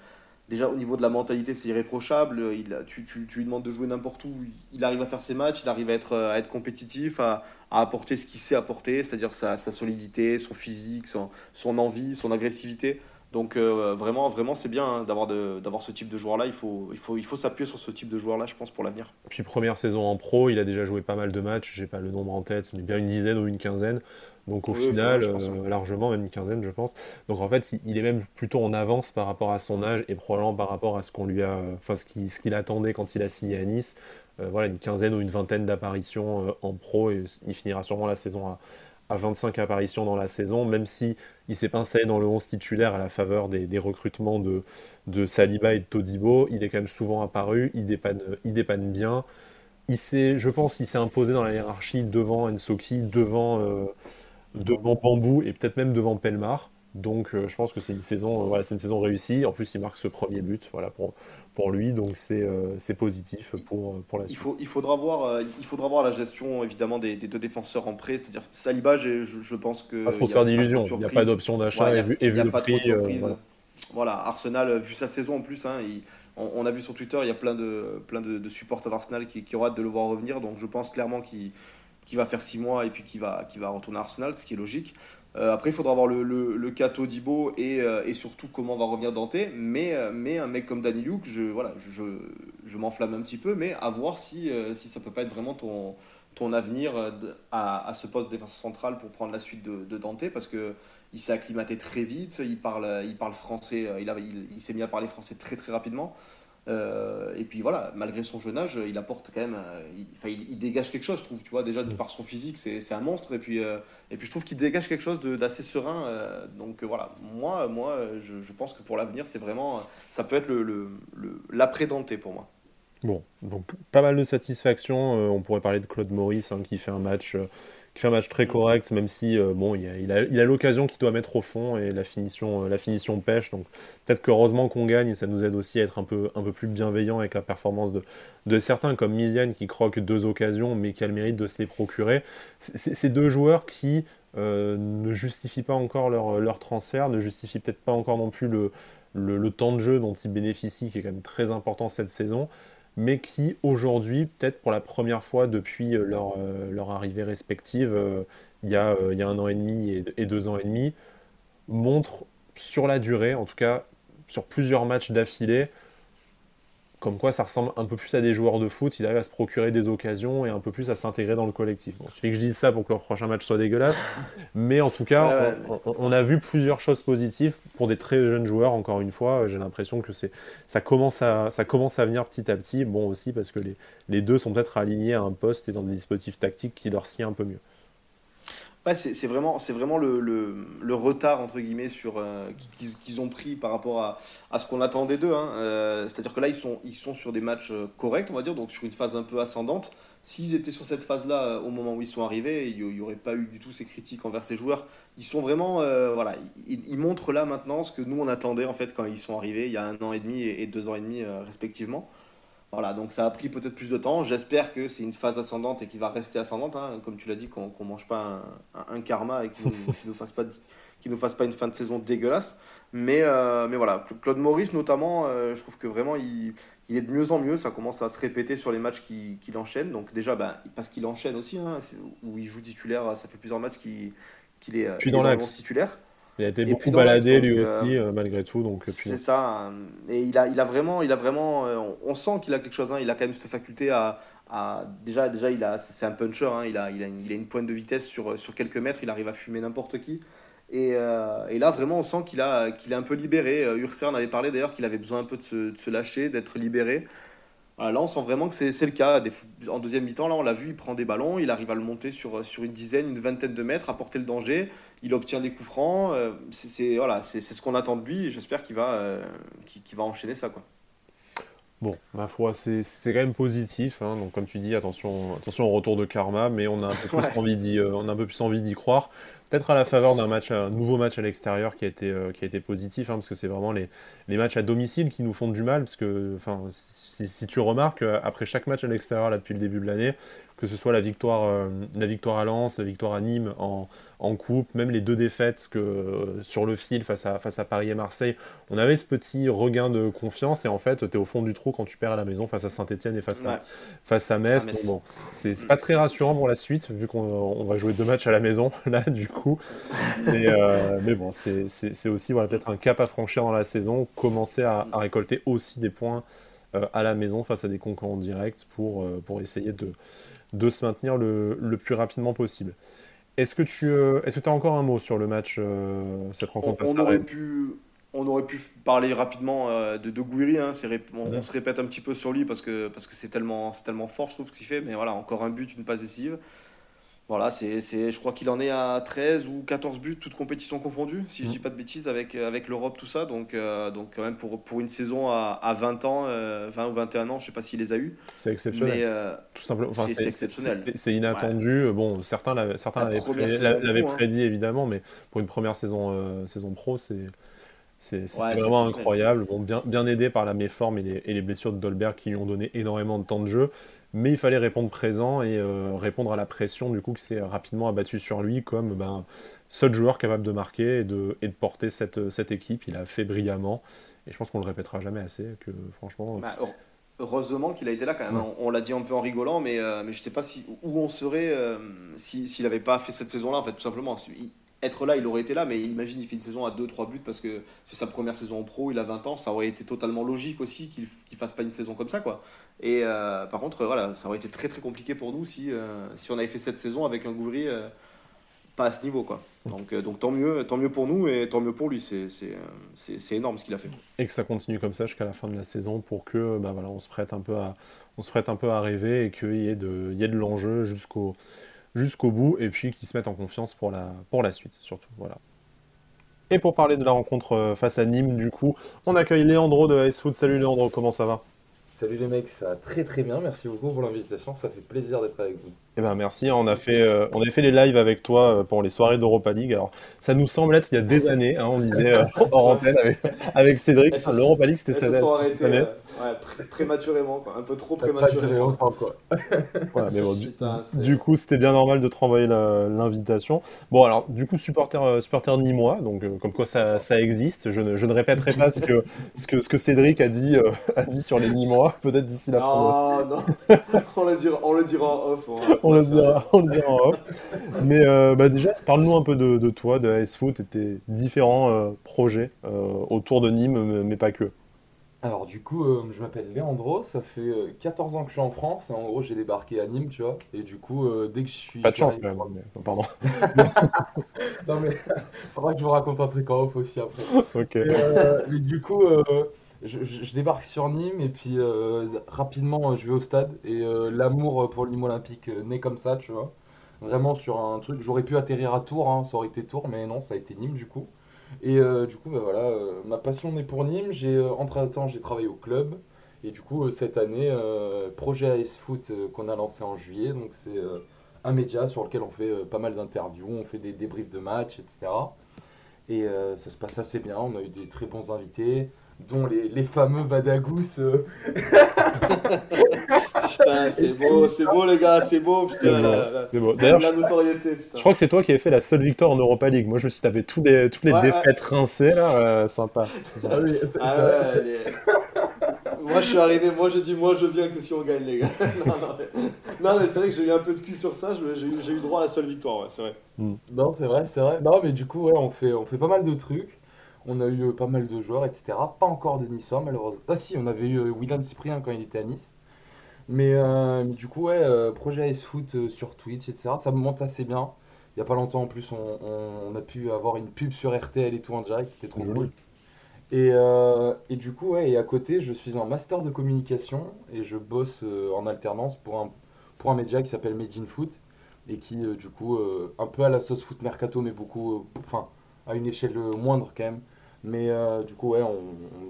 déjà au niveau de la mentalité, c'est irréprochable. Il, tu, tu, lui demandes de jouer n'importe où, il arrive à faire ses matchs, il arrive à être, à être compétitif, à, à apporter ce qu'il sait apporter, c'est-à-dire sa, solidité, son physique, son, son envie, son agressivité. Donc euh, vraiment, vraiment c'est bien hein, d'avoir d'avoir ce type de joueur-là. Il faut, il faut, il faut s'appuyer sur ce type de joueur-là, je pense, pour l'avenir. Puis première saison en pro, il a déjà joué pas mal de matchs. J'ai pas le nombre en tête, mais bien une dizaine ou une quinzaine. Donc au final, euh, largement, même une quinzaine, je pense. Donc en fait, il est même plutôt en avance par rapport à son âge et probablement par rapport à ce qu'on lui a, enfin ce qu'il attendait quand il a signé à Nice. Euh, voilà, une quinzaine ou une vingtaine d'apparitions euh, en pro et il finira sûrement la saison à, à, 25 apparitions dans la saison, même si il s'est pas installé dans le 11 titulaire à la faveur des, des, recrutements de, de Saliba et de Todibo. Il est quand même souvent apparu, il dépanne, il dépanne bien. Il je pense qu'il s'est imposé dans la hiérarchie devant Ensoki, devant devant Bambou et peut-être même devant Pelmar. Donc euh, je pense que c'est une saison, euh, voilà, c'est une saison réussie. En plus, il marque ce premier but, voilà pour, pour lui, donc c'est euh, c'est positif pour, pour la suite. Il, faut, il faudra voir, il faudra voir la gestion évidemment des, des deux défenseurs en prêt, c'est-à-dire Saliba, je, je pense que pas trop faire d'illusions. Il n'y a pas d'option d'achat et vu, et vu le prix. Voilà. voilà. Arsenal, vu sa saison en plus, hein, on, a vu sur Twitter, il y a plein de plein de, de supporters d'Arsenal qui, qui ont hâte de le voir revenir, donc je pense clairement qu'il qui va faire 6 mois et puis qui va, qui va retourner à Arsenal, ce qui est logique. Euh, après, il faudra voir le, le, le cas Todibo et, euh, et, surtout comment va revenir Dante. Mais, euh, mais un mec comme Danny Luke, je, voilà, je, je m'enflamme un petit peu, mais à voir si, si ça peut pas être vraiment ton, ton avenir à, à ce poste de défense centrale pour prendre la suite de, de Dante parce que il s'est acclimaté très vite, il parle, il parle français, il, il s'est mis à parler français très très rapidement. Euh, et puis voilà, malgré son jeune âge, il apporte quand même. Euh, il, il, dégage quelque chose, je trouve. Tu vois, déjà par son physique, c'est un monstre. Et puis, euh, et puis je trouve qu'il dégage quelque chose d'assez serein. donc voilà, moi, moi je, je pense que pour l'avenir, c'est vraiment. Ça peut être l'après-Dante le, le, pour moi. Bon, donc pas mal de satisfaction. on pourrait parler de Claude Maurice hein, qui fait un match qui fait un match très correct, même si euh, bon, il a, l'occasion qu'il doit mettre au fond et la finition, euh, la finition pêche. Donc peut-être qu'heureusement qu'on gagne, ça nous aide aussi à être un peu, un peu plus bienveillant avec la performance de, certains, comme Miziane qui croque deux occasions, mais qui a le mérite de se les procurer. C'est deux joueurs qui euh, ne justifient pas encore leur, leur transfert, ne justifient peut-être pas encore non plus le, le, temps de jeu dont ils bénéficient, qui est quand même très important cette saison mais qui aujourd'hui, peut-être pour la première fois depuis euh, leur, euh, leur arrivée respective, euh, il y, a, il y a un an et demi et, deux ans et demi, montrent sur la durée, en tout cas sur plusieurs matchs d'affilée, comme quoi ça ressemble un peu plus à des joueurs de foot, ils arrivent à se procurer des occasions et un peu plus à s'intégrer dans le collectif. Bon, il suffit que je dise ça pour que leur prochain match soit dégueulasse, mais en tout cas, on, a vu plusieurs choses positives pour des très jeunes joueurs, encore une fois, j'ai l'impression que c'est ça commence, à, ça commence à venir petit à petit, bon aussi parce que les, les deux sont peut-être alignés à un poste et dans des dispositifs tactiques qui leur sied un peu mieux. Ouais, c'est vraiment, vraiment le, le, retard entre guillemets sur euh, qu'ils ont pris par rapport à, à ce qu'on attendait d'eux. Hein. Euh, c'est-à-dire que là, ils sont, ils sont sur des matchs euh, corrects, on va dire, donc sur une phase un peu ascendante. S'ils étaient sur cette phase-là au moment où ils sont arrivés, il n'y aurait pas eu du tout ces critiques envers ces joueurs. Ils sont vraiment, voilà, ils, montrent là maintenant ce que nous on attendait en fait quand ils sont arrivés il y a un an et demi et deux ans et demi respectivement. Voilà, donc ça a pris peut-être plus de temps. J'espère que c'est une phase ascendante et qu'il va rester ascendante. Hein. Comme tu l'as dit, qu'on ne mange pas un, un, karma et qu'il ne nous, fasse pas, nous fasse pas une fin de saison dégueulasse. Mais, euh, mais voilà, Claude Maurice notamment, euh, je trouve que vraiment il, il, est de mieux en mieux. Ça commence à se répéter sur les matchs qu'il qui enchaîne. Donc déjà, ben, parce qu'il enchaîne aussi, hein, où il joue titulaire, ça fait plusieurs matchs qu'il est, Puis dans est titulaire. Il a été beaucoup baladé lui aussi, euh, malgré tout. Donc, c'est ça. Et il a, il a vraiment, il a vraiment euh, on sent qu'il a quelque chose. Hein, il a quand même cette faculté à. à déjà, déjà il a, c'est un puncher. Hein, il, a, il, a une, il a une pointe de vitesse sur, sur quelques mètres. Il arrive à fumer n'importe qui. Et, euh, et, là, vraiment, on sent qu'il a, qu'il est un peu libéré. Urser en avait parlé d'ailleurs qu'il avait besoin un peu de se, de se lâcher, d'être libéré. Voilà, là, on sent vraiment que c'est le cas. En deuxième mi-temps, là, on l'a vu, il prend des ballons, il arrive à le monter sur, sur une dizaine, une vingtaine de mètres, apporter le danger il obtient des coups francs. Euh, c'est voilà, c'est ce qu'on attend de lui. J'espère qu'il va, euh, va enchaîner ça. Quoi. Bon, ma foi, c'est quand même positif. Hein. Donc, comme tu dis, attention, attention au retour de karma, mais on a un peu plus envie d'y, euh, on a un peu plus envie d'y croire. Peut-être à la faveur d'un match, un nouveau match à l'extérieur qui a été, été positif, hein, parce que c'est vraiment les, matchs à domicile qui nous font du mal, parce que, enfin, si, si, tu remarques, après chaque match à l'extérieur là depuis le début de l'année, que ce soit la victoire, euh, la victoire à Lens, la victoire à Nîmes en, en coupe, même les deux défaites que, euh, sur le fil face à, face à Paris et Marseille, on avait ce petit regain de confiance et en fait, tu es au fond du trou quand tu perds à la maison face à Saint-Etienne et face, à, face à Metz. bon, c'est pas très rassurant pour la suite, vu qu'on va jouer deux matchs à la maison, là, du coup. Euh, mais bon, c'est aussi voilà, peut-être un cap à franchir dans la saison, commencer à, à récolter aussi des points à la maison face à des concurrents directs pour, pour essayer de de se maintenir le, le plus rapidement possible. Est-ce que tu euh, est-ce que as encore un mot sur le match, euh, cette rencontre on, aurait pu on aurait pu parler rapidement euh, de De Gouiri, hein, on, on, se répète un petit peu sur lui parce que parce que c'est tellement, tellement fort, je trouve, ce qu'il fait. Mais voilà, encore un but, une passe décisive. Voilà, c'est, je crois qu'il en est à 13 ou 14 buts, toutes compétitions confondues, si je ne dis mm. pas de bêtises, avec, avec l'Europe, tout ça. Donc, euh, donc quand même, pour, pour une saison à, à 20 ans, 20 euh, ou 21 ans, je ne sais pas s'il les a eu. C'est exceptionnel. Mais, euh, tout simplement. c'est, exceptionnel. C'est, inattendu. Bon, certains, l'avaient, certains l'avaient, hein. prédit, évidemment, mais pour une première saison, saison pro, c'est, c'est, vraiment incroyable. Bon, bien, bien aidé par la méforme et les, et les blessures de Dolberg qui lui ont donné énormément de temps de jeu mais il fallait répondre présent et euh, répondre à la pression du coup qui s'est rapidement abattu sur lui comme ben, seul joueur capable de marquer et de, et de porter cette, cette, équipe. Il a fait brillamment et je pense qu'on le répétera jamais assez que franchement. Bah, heureusement qu'il a été là quand même. hein. On, on l'a dit un peu en rigolant, mais, euh, mais je sais pas si, où on serait euh, si- s'il n'avait pas fait cette saison-là, en fait, tout simplement. Il- être là, il aurait été là, mais imagine, il fait une saison à 2-3 buts parce que c'est sa première saison en pro, il a 20 ans, ça aurait été totalement logique aussi qu'il qu'il fasse pas une saison comme ça, quoi. Et euh, par contre, voilà, ça aurait été très très compliqué pour nous si, euh, si on avait fait cette saison avec un euh, pas à ce niveau, quoi. Donc, euh, donc tant, mieux, tant mieux pour nous et tant mieux pour lui, c'est euh, énorme ce qu'il a fait. Et que ça continue comme ça jusqu'à la fin de la saison pour que bah voilà, on se prête un peu à, on se prête un peu à rêver et qu'il y ait de, de l'enjeu jusqu'au jusqu'au bout et puis qu'ils se mettent en confiance pour la, pour la suite surtout. Voilà. Et pour parler de la rencontre euh, face à Nîmes, du coup, on accueille Léandro de Ice Food. Salut Léandro, comment ça va? Salut les mecs, ça va très très bien, merci beaucoup pour l'invitation, ça fait plaisir d'être avec vous. Eh ben merci, on a fait, euh, on a fait les lives avec toi euh, pour les soirées d'Europa League. Alors, ça nous semble être il y a des années, hein, on disait euh, hors antenne avec, avec Cédric. Enfin, L'Europa League, c'était Elles cette se sont. Ouais, pré- prématurément, quoi. un peu trop prématurément. longtemps quoi. Voilà, mais bon, du, Putain, c'est- du coup, c'était bien normal de te renvoyer l'invitation. Bon, alors, du coup, supporter, euh, supporter nîmois, donc euh, comme quoi ça, ça existe. Je ne, je ne répéterai pas ce que, ce que, ce que Cédric a dit, euh, a dit sur les Nîmois, peut-être d'ici la fin. Non, non, on le dira, on le dira en off. On, On le dira, on le dira en off. Mais euh, bah, déjà, parle-nous un peu de, de toi, de AS Foot et tes différents euh, projets euh, autour de Nîmes, mais pas que. Alors du coup, euh, je m'appelle Léandro, ça fait euh, 14 ans que je suis en France, et en gros j'ai débarqué à Nîmes, tu vois, et du coup euh, dès que je suis... Pas de chance même. mais- Pardon. Non mais, faudra que je vous raconte un truc en off aussi après. Ok. Et, euh, mais du coup, euh, je, débarque sur Nîmes et puis euh, rapidement euh, je vais au stade et euh, l'amour pour le Nîmes Olympique euh, naît comme ça, tu vois. Vraiment sur un truc, j'aurais pu atterrir à Tours, hein, ça aurait été Tours, mais non, ça a été Nîmes du coup. Et euh, du coup, bah, voilà, euh, ma passion naît pour Nîmes. J'ai euh, entre-temps, j'ai travaillé au club et du coup cette année, projet AS Foot qu'on a lancé en juillet, donc c'est un média sur lequel on fait pas mal d'interviews, on fait des débriefs de matchs, etc. Et ça se passe assez bien. On a eu des très bons invités, dont les, les fameux Badagous. euh, Putain, c'est beau, c'est beau les gars, c'est beau, C'est putain, la, beau. D'ailleurs, la notoriété, putain. Je crois que c'est toi qui avais fait la seule victoire en Europa League. Moi, je me suis tapé tous les, toutes les Ouais, ouais. défaites rincées, là. euh, sympa. ah oui, Ah ouais, Moi je suis arrivé, moi je dis moi je viens que si on gagne les gars. non, non, mais, non, mais c'est vrai que j'ai eu un peu de cul sur ça, j'ai eu, j'ai eu droit à la seule victoire, ouais, c'est vrai. Non, c'est vrai, c'est vrai. Non, mais du coup, ouais, on fait, on fait pas mal de trucs. On a eu euh, pas mal de joueurs, etc. Pas encore de Niçois, malheureusement. Ah si, on avait eu euh, Willan Cyprien quand il était à Nice. Mais, euh, mais du coup, ouais, euh, projet Ice Foot sur Twitch, etc. Ça me monte assez bien. Il y a pas longtemps, en plus, on, on- on a pu avoir une pub sur RTL et tout en direct. C'était trop cool. Et, euh, et du coup, ouais, et à côté, je suis en master de communication et je bosse en alternance pour un, pour un média qui s'appelle Made in Foot et qui, du coup, un peu à la sauce foot mercato, mais beaucoup, enfin, à une échelle moindre quand même. Mais euh, du coup, ouais, on,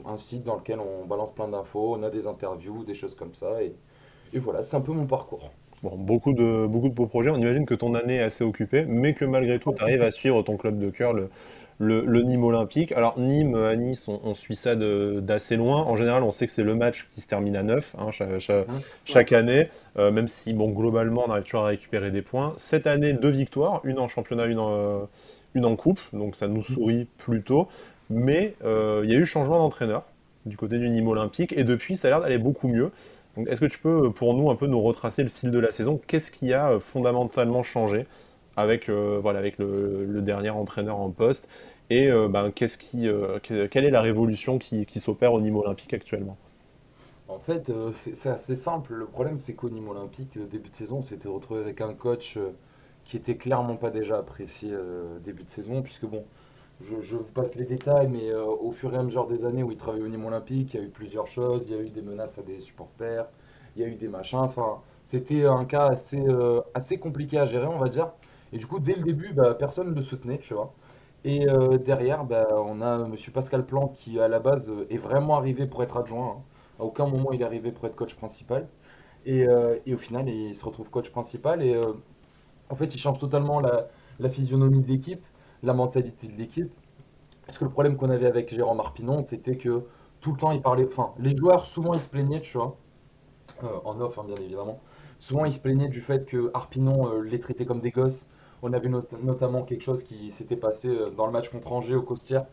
on- un site dans lequel on balance plein d'infos, on a des interviews, des choses comme ça. Et, et voilà, c'est un peu mon parcours. Bon, beaucoup de, beaucoup de beaux projets. On imagine que ton année est assez occupée, mais que malgré tout, tu arrives à suivre ton club de cœur, le, le, le Nîmes Olympique. Alors, Nîmes, à Nice, on, on suit ça d'assez loin. En général, on sait que c'est le match qui se termine à 9 hein, chaque, chaque- Hein chaque année, euh, même si, bon, globalement, on arrive toujours à récupérer des points. Cette année, deux victoires, une en championnat, une en, euh, une en coupe, donc ça nous sourit plutôt. Mais euh, il y a eu changement d'entraîneur du côté du Nîmes Olympique, et depuis, ça a l'air d'aller beaucoup mieux. Est-ce que tu peux, pour nous, un peu nous retracer le fil de la saison? Qu'est-ce qui a euh, fondamentalement changé avec, euh, voilà, avec le, dernier entraîneur en poste? Et ben, qu'est-ce qui, que- quelle est la révolution qui, qui s'opère au Nîmes Olympique actuellement? En fait, c'est assez simple. Le problème, c'est qu'au Nîmes Olympique, début de saison, on s'était retrouvé avec un coach qui était clairement pas déjà apprécié début de saison, puisque bon, je, vous passe les détails, mais euh, au fur et à mesure des années où il travaillait au Nîmes Olympique, il y a eu plusieurs choses. Il y a eu des menaces à des supporters, il y a eu des machins. Enfin, c'était un cas assez, euh, assez compliqué à gérer, on va dire. Et du coup, dès le début, bah, personne ne le soutenait, tu vois. Et euh, derrière, bah, on a Monsieur Pascal Plan qui, à la base, est vraiment arrivé pour être adjoint. hein. À aucun moment il est arrivé pour être coach principal. Et, au final, il se retrouve coach principal. Et en fait, il change totalement la, la physionomie de l'équipe, la mentalité de l'équipe. Parce que le problème qu'on avait avec Jérôme Arpinon, c'était que tout le temps, il parlait. Enfin, les joueurs, souvent, ils se plaignaient, tu vois. Euh, en off, hein, bien évidemment. Souvent, ils se plaignaient du fait que Arpinon euh, les traitait comme des gosses. On avait not- notamment quelque chose qui s'était passé euh, dans le match contre Angers au Costières,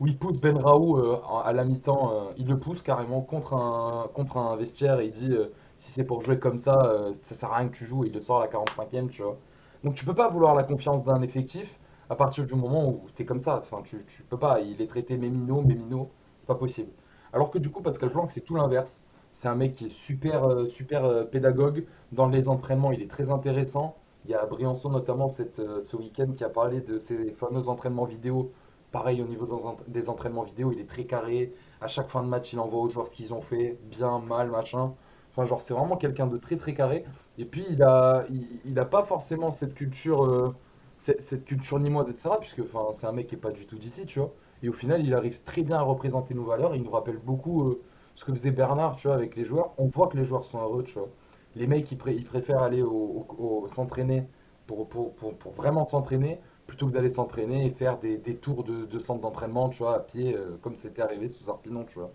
où il pousse Ben Raoult euh, à la mi-temps, il le pousse carrément contre un, contre un vestiaire et il dit si c'est pour jouer comme ça, ça sert à rien que tu joues, et il le sort à la 45e, tu vois. Donc tu peux pas vouloir la confiance d'un effectif à partir du moment où tu es comme ça. Enfin, tu, tu peux pas, il est traité Mémino, Mémino, c'est pas possible. Alors que du coup, Pascal Planck, c'est tout l'inverse. C'est un mec qui est super, super pédagogue. Dans les entraînements, il est très intéressant. Il y a Briançon notamment cette, ce week-end qui a parlé de ces fameux entraînements vidéo Pareil au niveau des entraînements vidéo, il est très carré. À chaque fin de match, il envoie aux joueurs ce qu'ils ont fait, bien, mal, machin. Enfin, genre, c'est vraiment quelqu'un de très très carré. Et puis, il a, il, pas forcément cette culture, euh, cette, culture nimoise, etc. Puisque, c'est un mec qui est pas du tout d'ici, tu vois. Et au final, il arrive très bien à représenter nos valeurs. il nous rappelle beaucoup euh, ce que faisait Bernard, tu vois, avec les joueurs. On voit que les joueurs sont heureux, tu vois. Les mecs, ils, préfèrent aller s'entraîner pour, vraiment s'entraîner plutôt que d'aller s'entraîner et faire des, tours de, de centre d'entraînement, tu vois, à pied, euh, comme c'était arrivé sous Arpinon, tu vois.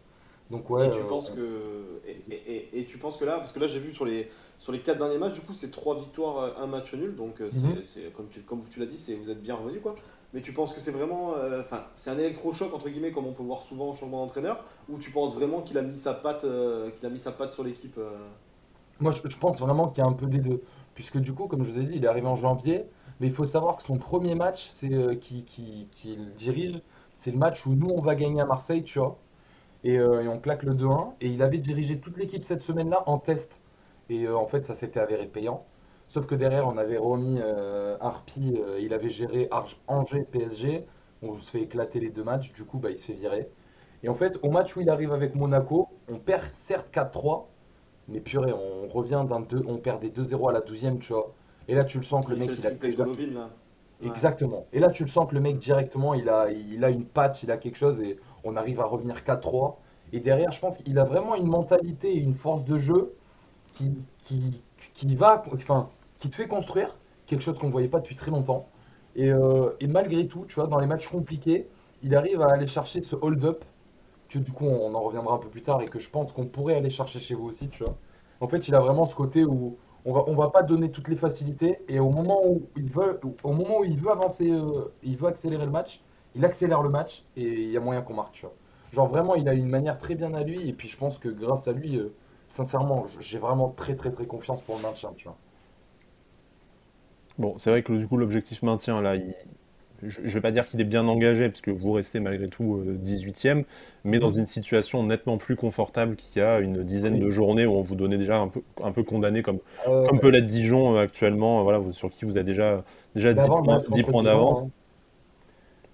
Donc ouais. Et tu euh, penses que et, et, et, tu penses que là, parce que là j'ai vu sur les sur les quatre derniers matchs, du coup c'est trois victoires, euh, un match nul, donc mhm. c'est comme tu comme tu l'as dit, c'est vous êtes bien revenu quoi. Mais tu penses que c'est vraiment, enfin c'est un électrochoc entre guillemets comme on peut voir souvent en changement d'entraîneur, ou tu penses vraiment qu'il a mis sa patte qu'il a mis sa patte sur l'équipe. Moi je, je, pense vraiment qu'il y a un peu des deux, puisque du coup comme je vous ai dit, il est arrivé en janvier. Mais il faut savoir que son premier match, c'est euh, qu'il qui, dirige, c'est le match où nous on va gagner à Marseille, tu vois. Et, euh, on claque le 2-1. Et il avait dirigé toute l'équipe cette semaine-là en test. Et euh, en fait, ça s'était avéré payant. Sauf que derrière, on avait remis Harpy, il avait géré Angers, PSG. On se fait éclater les deux matchs, du coup, bah, il se fait virer. Et en fait, au match où il arrive avec Monaco, on perd certes 4-3, mais purée, on revient d'un 2, on perd des 2-0 à la 12e, tu vois. Et là, tu le sens que le mec, il a. De là. Exactement. Et là, tu le sens que le mec, directement, il a, il a une patte, il a quelque chose, et on arrive à revenir 4-3. Et derrière, je pense qu'il a vraiment une mentalité et une force de jeu qui, va, enfin, qui te fait construire quelque chose qu'on ne voyait pas depuis très longtemps. Et, euh, malgré tout, tu vois, dans les matchs compliqués, il arrive à aller chercher ce hold-up, que du coup, on en reviendra un peu plus tard, et que je pense qu'on pourrait aller chercher chez vous aussi, tu. En fait, il a vraiment ce côté où on va, va pas donner toutes les facilités et au moment où il veut, au moment où il veut avancer, euh, il veut accélérer le match, il accélère le match et il y a moyen qu'on marque. Genre vraiment, il a une manière très bien à lui et puis je pense que grâce à lui, euh, sincèrement, j'ai vraiment très très très confiance pour le maintien. Tu vois. Bon, c'est vrai que du coup l'objectif maintien là, il, je ne vais pas dire qu'il est bien engagé, parce que vous restez malgré tout 18e, euh, mais dans une situation nettement plus confortable qu'il y a une dizaine de journées où on vous donnait déjà un peu, un peu condamné, comme, comme peut l'être Dijon euh, actuellement, voilà, sur qui vous avez déjà, déjà 10, points, d'avance. Hein.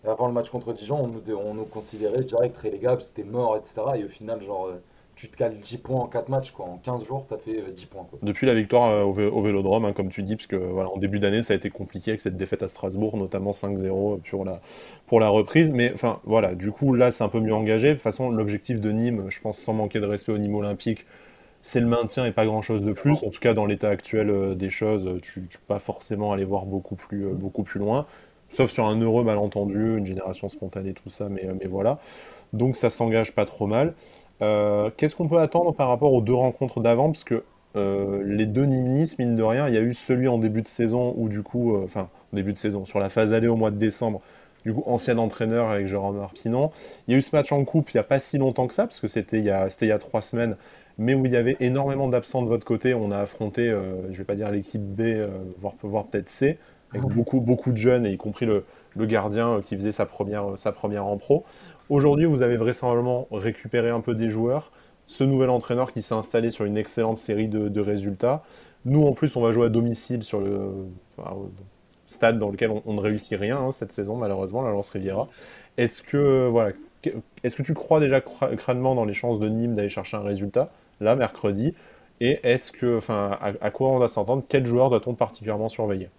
Avant le match contre Dijon, on nous, on nous considérait direct relégable, c'était mort, etc. Et au final, genre, euh, tu te cales 10 points en 4 matchs, quoi. En 15 jours, tu as fait 10 euh, points. Quoi. Depuis la victoire euh, au, Vélodrome, hein, comme tu dis, parce que voilà, en début d'année, ça a été compliqué avec cette défaite à Strasbourg, notamment 5-0 pour la, reprise. Mais enfin, voilà, du coup, là, c'est un peu mieux engagé. De toute façon, l'objectif de Nîmes, je pense, sans manquer de respect au Nîmes olympique, c'est le maintien et pas grand chose de plus. En tout cas, dans l'état actuel des choses, tu ne peux pas forcément aller voir beaucoup plus, beaucoup plus loin. Sauf sur un heureux malentendu, une génération spontanée, tout ça, mais, mais voilà. Donc ça s'engage pas trop mal. Euh, qu'est-ce qu'on peut attendre par rapport aux deux rencontres d'avant? Parce que euh, les deux Nice, mine de rien, il y a eu celui en début de saison où du coup, euh, enfin, début de saison, sur la phase allée au mois de décembre, du coup, ancien entraîneur avec Jérôme Arpinon. Il y a eu ce match en coupe il n'y a pas si longtemps que ça, parce que c'était il, y a, il y a trois semaines, mais où il y avait énormément d'absents de votre côté. On a affronté, je ne vais pas dire l'équipe B, voire peut-être C, avec beaucoup, de jeunes, y compris le, gardien qui faisait sa première, sa première en pro. Aujourd'hui, vous avez vraisemblablement récupéré un peu des joueurs. Ce nouvel entraîneur qui s'est installé sur une excellente série de, résultats. Nous, en plus, on va jouer à domicile sur le stade dans lequel on, ne réussit rien hein, cette saison, malheureusement, la Lance Riviera. Est-ce que, voilà, est-ce que tu crois déjà crânement dans les chances de Nîmes d'aller chercher un résultat, là, mercredi? Et est-ce que, enfin, à, quoi on va s'entendre? Quel joueur doit-on particulièrement surveiller?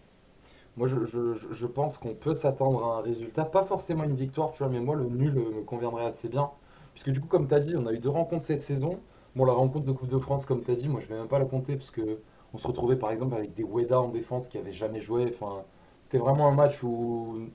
Moi, je, pense qu'on peut s'attendre à un résultat, pas forcément une victoire, tu vois, mais moi, le nul me conviendrait assez bien. Puisque du coup, comme tu as dit, on a eu deux rencontres cette saison. Bon, la rencontre de Coupe de France, comme tu as dit, moi, je vais même pas la compter, parce que on se retrouvait par exemple avec des Weda en défense qui avaient jamais joué. Enfin, c'était vraiment un match où,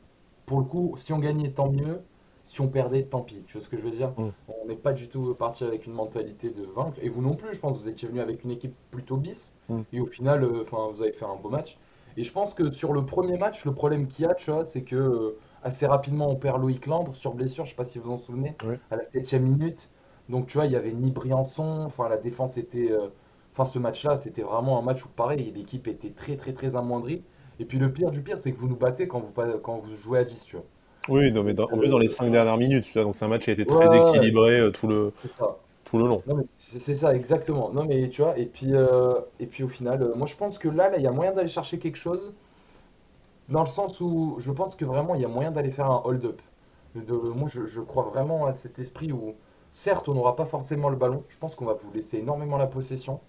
pour le coup, si on gagnait, tant mieux. Si on perdait, tant pis. Tu vois ce que je veux dire? Mm. On n'est pas du tout parti avec une mentalité de vaincre. Et vous non plus, je pense. Vous étiez venu avec une équipe plutôt bis. Mm. Et au final, euh, vous avez fait un beau match. Et je pense que sur le premier match, le problème qu'il y a, tu vois, c'est que euh, assez rapidement, on perd Loïc Landre sur blessure, je sais pas si vous vous en souvenez, Oui. à la septième minute. Donc tu vois, il y avait ni Briançon, enfin la défense était... euh, Enfin ce match-là, c'était vraiment un match où pareil, l'équipe était très très très amoindrie. Et puis le pire du pire, c'est que vous nous battez quand vous, quand vous jouez à 10, tu vois. Oui, non, mais dans- en plus dans les cinq dernières minutes, tu vois, donc c'est un match qui a été très Ouais, équilibré euh, tout le, C'est ça. Le long. C'est ça exactement. Non mais tu vois et puis euh, et puis au final euh, moi je pense que là là il y a moyen d'aller chercher quelque chose dans le sens où je pense que vraiment il y a moyen d'aller faire un hold-up. Moi je, crois vraiment à cet esprit où certes on n'aura pas forcément le ballon, je pense qu'on va vous laisser énormément la possession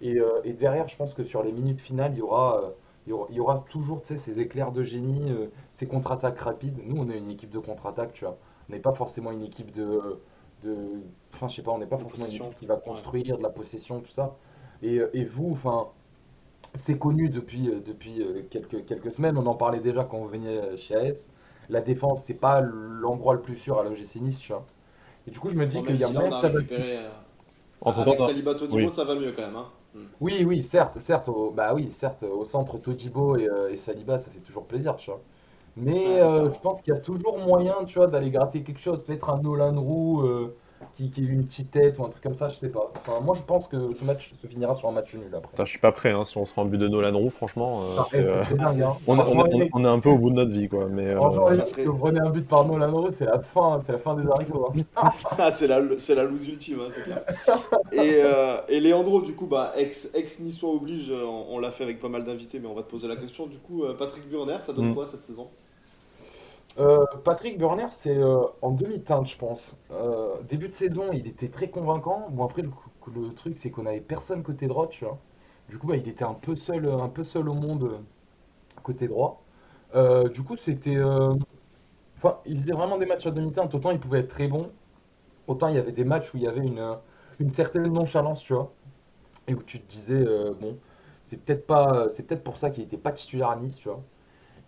et, euh, derrière je pense que sur les minutes finales il y aura il y aura, toujours ces éclairs de génie, ces contre-attaques rapides. Nous on est une équipe de contre-attaque, tu vois. On n'est pas forcément une équipe de de enfin je sais pas, on n'est pas forcément une équipe qui va construire de la possession tout ça. Et, euh, et vous enfin c'est connu depuis, euh, depuis euh, quelques, quelques semaines, on en parlait déjà quand vous veniez euh, chez AS. La défense, c'est pas l'endroit le plus sûr à l'OGC Nice, tu vois. Et du coup, je me dis Bon, qu'il même y a on que ça va. avec Saliba Todibo, oui. ça va mieux quand même. Hein. Hmm. Oui, oui, certes, certes, au, bah oui, certes, au centre Todibo et, euh, et Saliba, ça fait toujours plaisir, tu vois. Mais euh, je pense qu'il y a toujours moyen, tu vois, d'aller gratter quelque chose, peut-être un Nolan Roux euh, qui, qui a une petite tête ou un truc comme ça, je sais pas. Enfin, moi, je pense que ce match se finira sur un match nul après. Putain, je suis pas prêt, hein, si on se rend but de Nolan Roux, franchement, euh, euh, dingue, hein. on, est- on Franchement, est- les mecs, on est un peu au bout de notre vie, quoi. Mais euh, Franchement, ça les mecs, serait- si vous prenez un but par Nolan Roux, c'est la fin, c'est la fin des haricots. hein. Ah, c'est la, c'est la loose ultime, hein, c'est clair. Et, euh, et Leandro, du coup, bah, ex, ex niçois oblige, on, on l'a fait avec pas mal d'invités, mais on va te poser la question. Du coup, Patrick Burner, ça donne Mm. quoi cette saison? Euh, Patrick Burner, c'est euh, en demi-teinte, je pense. Euh, début de saison, il était très convaincant. Bon, après, le, truc, c'est qu'on avait personne côté droit, tu vois. Du coup, bah, il était un peu seul, un peu seul au monde côté droit. Du coup, c'était. Enfin, il faisait vraiment des matchs à demi-teinte. Autant il pouvait être très bon, autant il y avait des matchs où il y avait une, certaine nonchalance, tu vois. Et où tu te disais, bon, c'est peut-être pas, c'est peut-être pour ça qu'il n'était pas titulaire à Nice, tu vois.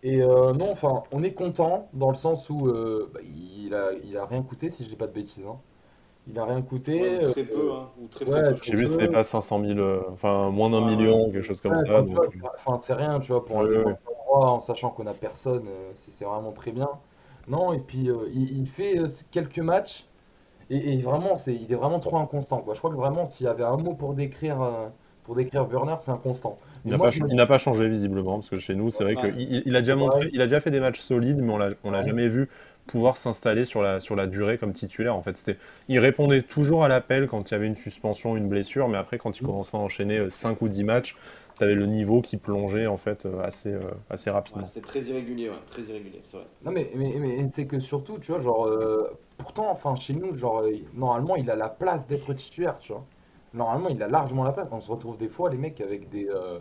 Et euh, non, enfin, on est content dans le sens où euh, bah, il a, il a rien coûté, si je dis pas de bêtises. hein. Il a rien coûté. Ouais, ou Très euh, peu, hein, ou très très ouais, peu. je j'ai vu, c'était pas 500 000, euh, enfin, moins d'un Ouais, million, quelque chose comme Ouais, ça. enfin, donc, c'est- enfin, c'est rien, tu vois, pour un Ouais, ouais, défenseur droit, en sachant qu'on a personne, euh, c'est vraiment très bien. Non, et puis euh, il, il fait euh, quelques matchs et, et vraiment, c'est, il est vraiment trop inconstant, quoi. Je crois que vraiment, s'il y avait un mot pour décrire, euh, pour décrire Werner, c'est inconstant. Il n'a pas, je pas changé visiblement, parce que chez nous, c'est vrai Ouais. qu'il il, il a déjà C'est montré, il a déjà fait des matchs solides, mais on l'a, on l'a Ouais. jamais vu pouvoir s'installer sur la, sur la durée comme titulaire. En fait, c'était, il répondait toujours à l'appel quand il y avait une suspension, une blessure, mais après, quand il Mm. commençait à enchaîner 5 ou 10 matchs, tu avais le niveau qui plongeait en fait euh, assez, euh, assez rapidement. Ouais, C'était très irrégulier, ouais, très irrégulier, c'est vrai. Non mais, mais, mais c'est que surtout, tu vois, genre, euh, pourtant, enfin, chez nous, genre, euh, normalement, il a la place d'être titulaire, tu vois. Normalement, il a largement la place. On se retrouve des fois, les mecs, avec des, euh,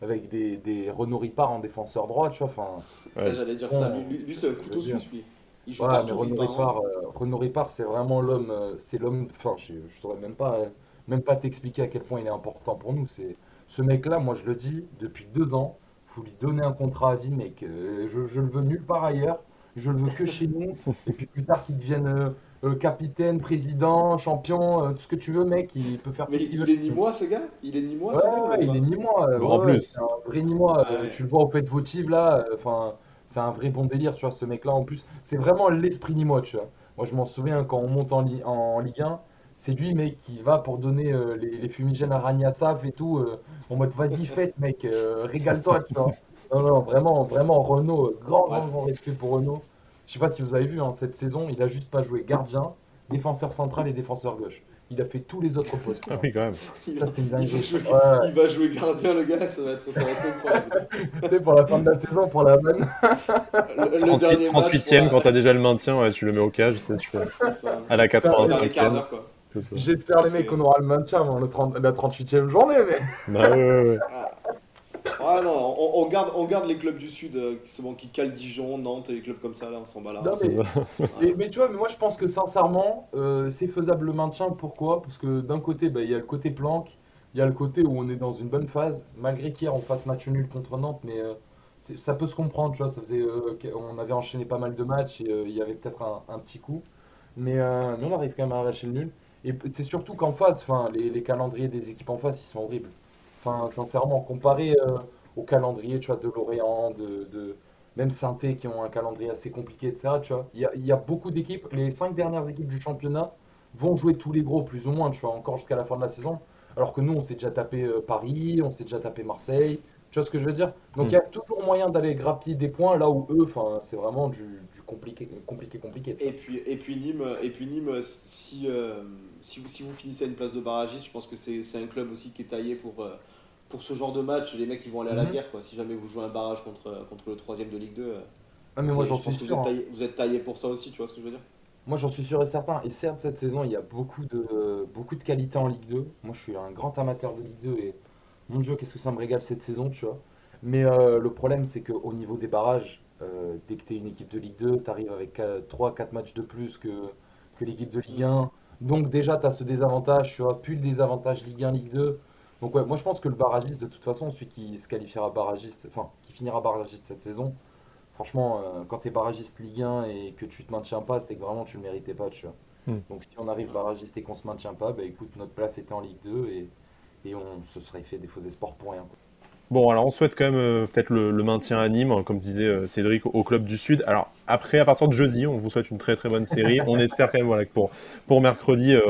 avec des, des Renaud Ripard en défenseur droit, tu vois, enfin, Ouais. J'allais dire ça, lui, lui, lui, c'est un couteau suisse, lui. Il joue ouais, mais partout, Renaud Ripard, hein. Euh, Renaud Ripard, c'est vraiment l'homme, euh, c'est l'homme, enfin, je, je saurais même pas, euh, même pas t'expliquer à quel point il est important pour nous. C'est, ce mec-là, moi, je le dis, depuis deux ans, faut lui donner un contrat à vie, mec. Euh, je, je le veux nulle part ailleurs. Je le veux que chez nous. Et puis plus tard, qu'il devienne euh, euh, capitaine, président, champion, euh, tout ce que tu veux, mec. Il peut faire Mais il veut. est ni moi, ce gars? Il est ni moi, Ouais, ce gars ouais, ou il est ni moi. euh, en ouais, plus. c'est un vrai ni moi. euh. Tu le vois au fait votive là. euh, Enfin, c'est un vrai bon délire, tu vois, ce mec-là. En plus, c'est vraiment l'esprit ni moi, tu vois. Moi, je m'en souviens quand on monte en, Li- en Ligue 1, c'est lui, mec, qui va pour donner euh, les, les fumigènes à Rania Saf et tout. euh, en mode, vas-y, fête, mec, euh, régale-toi, tu vois. Non, non, vraiment, vraiment, Renault, euh, grand, grand, grand respect pour Renault. Je sais pas si vous avez vu, hein, cette saison, il a juste pas joué gardien, défenseur central et défenseur gauche. Il a fait tous les autres postes. Ah oui, quand même. il, Ça, c'est une il va dinguerie. jouer, Ouais. il va jouer gardien, le gars, ça va être, ça va être incroyable. Tu sais, pour la fin de la saison, pour la vanne. Le, le 38, dernier match. 38e, pour quand t'as déjà le maintien, ouais, tu le mets au cage, tu fais C'est ça. à la Dernier quart 85e. d'heure, quoi. c'est ça. J'espère, les C'est- mecs, qu'on aura le maintien avant le 30 la 38e journée, mais. Bah ouais, ouais, ouais. Ah non, on, on garde, on garde les clubs du Sud, euh, c'est bon, qui calent Dijon, Nantes et les clubs comme ça, là, on s'en bat là. Non, mais- ça. Mais, mais tu vois, mais moi je pense que sincèrement, euh, c'est faisable le maintien. Pourquoi? Parce que d'un côté, bah, il y a le côté planque, il y a le côté où on est dans une bonne phase, malgré qu'hier on fasse match nul contre Nantes, mais euh, ça peut se comprendre, tu vois. Ça faisait, euh, on avait enchaîné pas mal de matchs et euh, il y avait peut-être un, un petit coup, mais, euh, mais on arrive quand même à arracher le nul. Et c'est surtout qu'en face, les calendriers des équipes en face, ils sont horribles. Enfin, sincèrement, comparé euh, au calendrier, tu vois, de Lorient, de, de, même Sainté qui ont un calendrier assez compliqué, etc. Tu vois, il y a, il y a beaucoup d'équipes. Les cinq dernières équipes du championnat vont jouer tous les gros, plus ou moins, tu vois, encore jusqu'à la fin de la saison. Alors que nous, on s'est déjà tapé euh, Paris, on s'est déjà tapé Marseille. Tu vois ce que je veux dire? Donc il y a toujours moyen d'aller grappiller des points là où eux, enfin, c'est vraiment du, du compliqué, compliqué, compliqué. Et puis, et puis Nîmes, et puis Nîmes si, euh, si, vous, si vous finissez à une place de barragiste, je pense que c'est c'est un club aussi qui est taillé pour, euh, pour ce genre de match. Les mecs, ils vont aller à la Mhm. guerre. Quoi. Si jamais vous jouez un barrage contre, contre le troisième de Ligue 2, euh, Ah, mais moi je pense que vous sûr. êtes, hein. taillé, vous êtes taillé pour ça aussi, tu vois ce que je veux dire? Moi j'en suis sûr et certain. Et certes, cette saison, il y a beaucoup de, beaucoup de qualité en Ligue 2. Moi je suis un grand amateur de Ligue 2 et mon Dieu, qu'est-ce que ça me régale cette saison, tu vois. Mais euh, le problème, c'est qu'au niveau des barrages, euh, dès que tu es une équipe de Ligue 2, tu arrives avec 3-4 matchs de plus que, que l'équipe de Ligue 1. Donc déjà, tu as ce désavantage, tu vois, plus le désavantage Ligue 1, Ligue 2. Donc ouais, moi je pense que le barragiste, de toute façon, celui qui se qualifiera barragiste, enfin, qui finira barragiste cette saison, franchement, euh, quand tu es barragiste Ligue 1 et que tu te maintiens pas, c'est que vraiment tu le méritais pas, tu vois. Hmm. Donc si on arrive barragiste et qu'on se maintient pas, bah écoute, notre place était en Ligue 2 et, et on se serait fait des faux espoirs pour rien. quoi. Bon, alors on souhaite quand même euh, peut-être le, maintien à Nîmes, hein, comme disait euh, Cédric, au club du Sud. Alors après, à partir de jeudi, on vous souhaite une très très bonne série. On espère quand même que pour, mercredi, euh,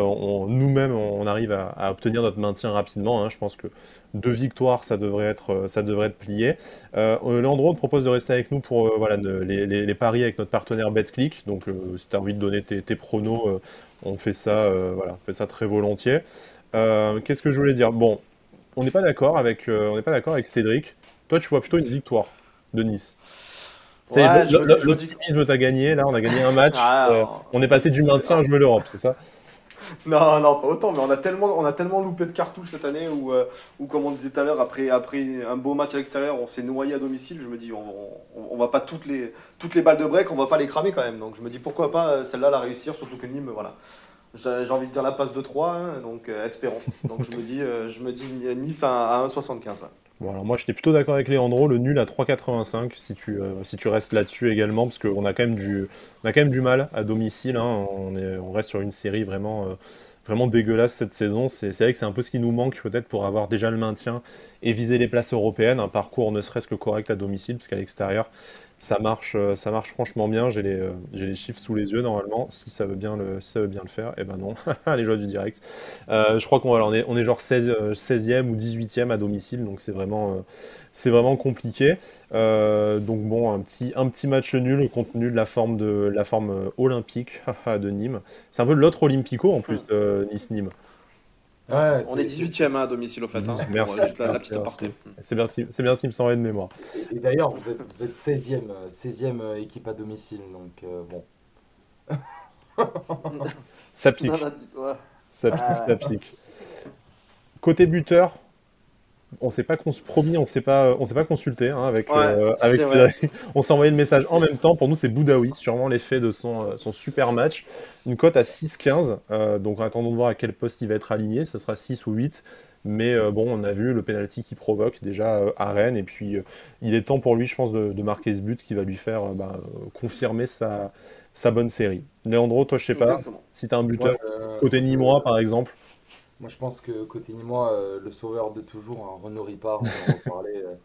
nous-mêmes, on arrive à, obtenir notre maintien rapidement. hein. Je pense que deux victoires, ça devrait être, ça devrait plié. Te propose de rester avec nous pour voilà, les, paris avec notre partenaire BetClick. Donc si tu as envie de donner tes, pronos, on fait ça, fait ça très volontiers. Qu'est-ce que je voulais dire? Bon, on n'est pas d'accord avec, euh, on n'est pas d'accord avec Cédric. Toi, tu vois plutôt une victoire de Nice. Ouais, L'optimisme gagné. Là, on a gagné un match. Ah, Euh, on est passé du maintien à jouer l'Europe, c'est ça? Non, non, pas autant, mais on a tellement, on a tellement loupé de cartouches cette année où, euh, où comme on disait tout à l'heure, après, après un beau match à l'extérieur, on s'est noyé à domicile. Je me dis, on, on, on va pas toutes les, toutes les balles de break, on va pas les cramer quand même. Donc je me dis, pourquoi pas celle-là la réussir, surtout que Nîmes, voilà. J'ai envie de dire la passe de 3, hein, donc euh, espérons. Donc je me dis, euh, je me dis Nice à, à 1,75. ouais. Bon, alors moi, j'étais plutôt d'accord avec Léandro. Le nul à 3,85 si tu, euh, si tu restes là-dessus également, parce qu'on a quand même du, a quand même du mal à domicile. hein. On, est, on reste sur une série vraiment, vraiment dégueulasse cette saison. C'est c'est vrai que c'est un peu ce qui nous manque peut-être pour avoir déjà le maintien et viser les places européennes. Un parcours ne serait-ce que correct à domicile, parce qu'à l'extérieur, ça marche, euh, ça marche franchement bien. J'ai les, euh, j'ai les chiffres sous les yeux normalement. Si ça veut bien le, si ça veut bien le faire, eh ben non. les joies du direct. Euh, je crois qu'on on est, on est genre 16, euh, 16e ou 18e à domicile, donc c'est vraiment, euh, c'est vraiment compliqué. Donc bon, un petit, un petit match nul compte tenu de la forme, de, la forme olympique de Nîmes. C'est un peu l'autre Olympico en plus, Nice-Nîmes. Ouais, On c'est- est 18ème hein, à domicile au fait. Hein, Merci. euh. C'est bien, bien s'il me semblait de mémoire. Et, et d'ailleurs, vous êtes, vous êtes 16e, euh, 16e euh, équipe à domicile, donc euh, bon. Ça pique, ça pique, Ah. ça pique. Côté buteur, on s'est pas cons- promis, on s'est pas, on s'est pas consulté hein, avec, Ouais, euh, avec. On s'est envoyé le message en même temps. Pour nous, c'est Boudaoui, sûrement l'effet de son, euh, son super match. Une cote à 6-15. euh, donc attendons de voir à quel poste il va être aligné. Ce sera 6 ou 8. Mais euh, bon, on a vu le penalty qu'il provoque déjà euh, à Rennes. Et puis, euh, il est temps pour lui, je pense, de, de marquer ce but qui va lui faire euh, bah, confirmer sa, sa bonne série. Léandro, toi, je sais pas, Exactement. si tu as un buteur euh, côté Nîmois, par exemple. Moi, je pense que côté Nîmois, euh, le sauveur de toujours, hein, Renaud Ripard, on en reparlait. euh.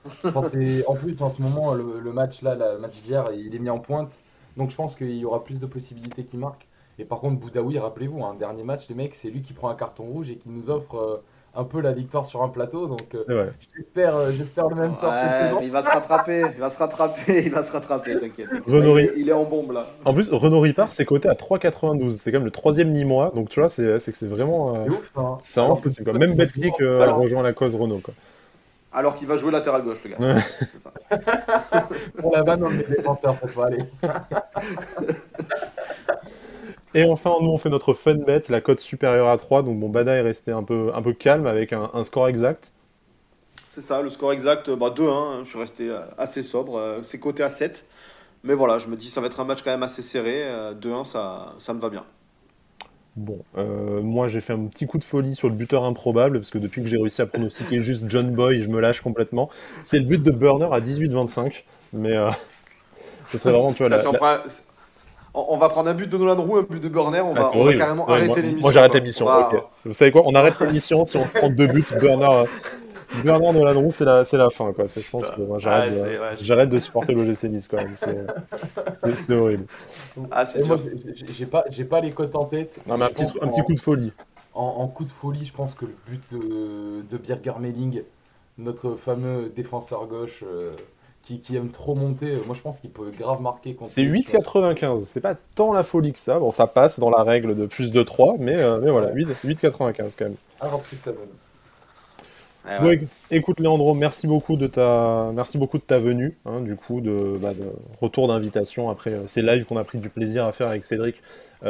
C'est- en plus, en ce moment, le, match là, le match d'hier, il est mis en pointe. Donc, je pense qu'il y aura plus de possibilités qu'il marque. Et par contre, Boudaoui, rappelez-vous, un dernier match, les mecs, c'est lui qui prend un carton rouge et qui nous offre euh, un peu la victoire sur un plateau. Donc, euh, j'espère, euh, j'espère le même sort cette saison. il va se rattraper, il va se rattraper, il va se rattraper, t'inquiète. il, est, il est en bombe là. En plus, Renaud Ripard, c'est coté à 3,92. C'est quand même le troisième Nîmois. Donc, tu vois, c'est c'est que c'est vraiment. euh, C'est ouf, ça, hein. c'est. Quoi. Même Betclic euh, Alors- rejoint la cause Renault. Quoi. Alors qu'il va jouer latéral gauche, le gars. Ouais. C'est ça. Pour la vanne, on est défenseur cette fois. Allez. Et enfin, nous, on fait notre fun bet, la cote supérieure à 3. Donc, bon, Bada est resté un peu, un peu calme avec un, un score exact. C'est ça, le score exact, bah 2-1, hein, je suis resté euh, assez sobre, euh, c'est coté à 7. Mais voilà, je me dis ça va être un match quand même assez serré, euh, 2-1 ça, ça me va bien. Bon, euh, moi, j'ai fait un petit coup de folie sur le buteur improbable, parce que depuis que j'ai réussi à pronostiquer juste John Boy, je me lâche complètement. C'est le but de Burner à 18-25. Mais euh, ce serait vraiment, tu vois, Ça, la- la- on, on va prendre un but de Nolan Roux, un but de Burner, on Ah, va, on va carrément Ouais, arrêter l'émission. Moi, j'arrête l'émission. Ok. Vous savez quoi On arrête l'émission si on se prend deux buts. Burner, euh, Bernard de Lanron, c'est la, c'est la fin, quoi. Je pense que moi, Ouais, j'arrête, de, ouais, supporter l'OGC Nice, quand même. C'est, horrible. Ah, j'ai- pas, j'ai pas les cotes en tête. Non, mais un petit, un petit coup de folie. En, en coup de folie, je pense que le but de, de Birger Melling, notre fameux défenseur gauche euh, qui, qui aime trop monter, euh, moi je pense qu'il peut grave marquer contre C'est les- 8,95. C'est pas tant la folie que ça. Bon, ça passe dans la règle de plus de 3, mais, euh, mais voilà, 8 8,95 quand même. À voir ce que ça donne. Ouais, ouais. écoute, Léandro, merci beaucoup de ta, merci beaucoup de ta venue, hein, du coup, de, bah, de retour d'invitation après euh, ces lives qu'on a pris du plaisir à faire avec Cédric euh,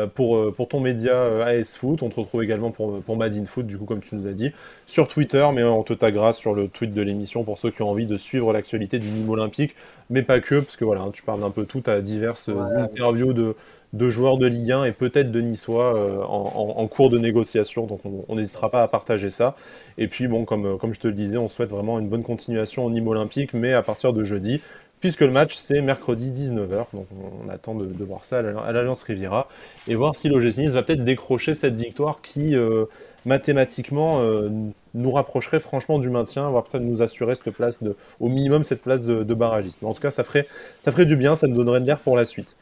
pour, euh, pour ton média euh, AS Foot. On te retrouve également pour, pour Mad in Foot, du coup, comme tu nous as dit, sur Twitter, mais on te taguera sur le tweet de l'émission pour ceux qui ont envie de suivre l'actualité du Nîmes Olympique, mais pas que, parce que voilà, hein, tu parles d'un peu tout, à diverses interviews de, de joueurs de Ligue 1 et peut-être de Niçois euh, en, en- en cours de négociation, donc on n'hésitera pas à partager ça. Et puis, bon, comme, euh, comme je te le disais, on souhaite vraiment une bonne continuation au Nîmes Olympique, mais à partir de jeudi, puisque le match c'est mercredi 19h. Donc on, attend de, de voir ça à l'Al- à l'Alliance Riviera et voir si l'OGC Nice va peut-être décrocher cette victoire qui, euh, mathématiquement, euh, nous rapprocherait franchement du maintien, voire peut-être nous assurer cette place de, au minimum cette place de, de barragiste. Mais en tout cas, ça ferait, ça ferait du bien, ça nous donnerait de l'air pour la suite.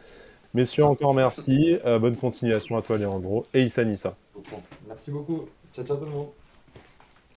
Messieurs, encore merci. Euh, bonne continuation à toi, Léandro. Et Issa Nissa. Merci beaucoup. Ciao, ciao tout le monde.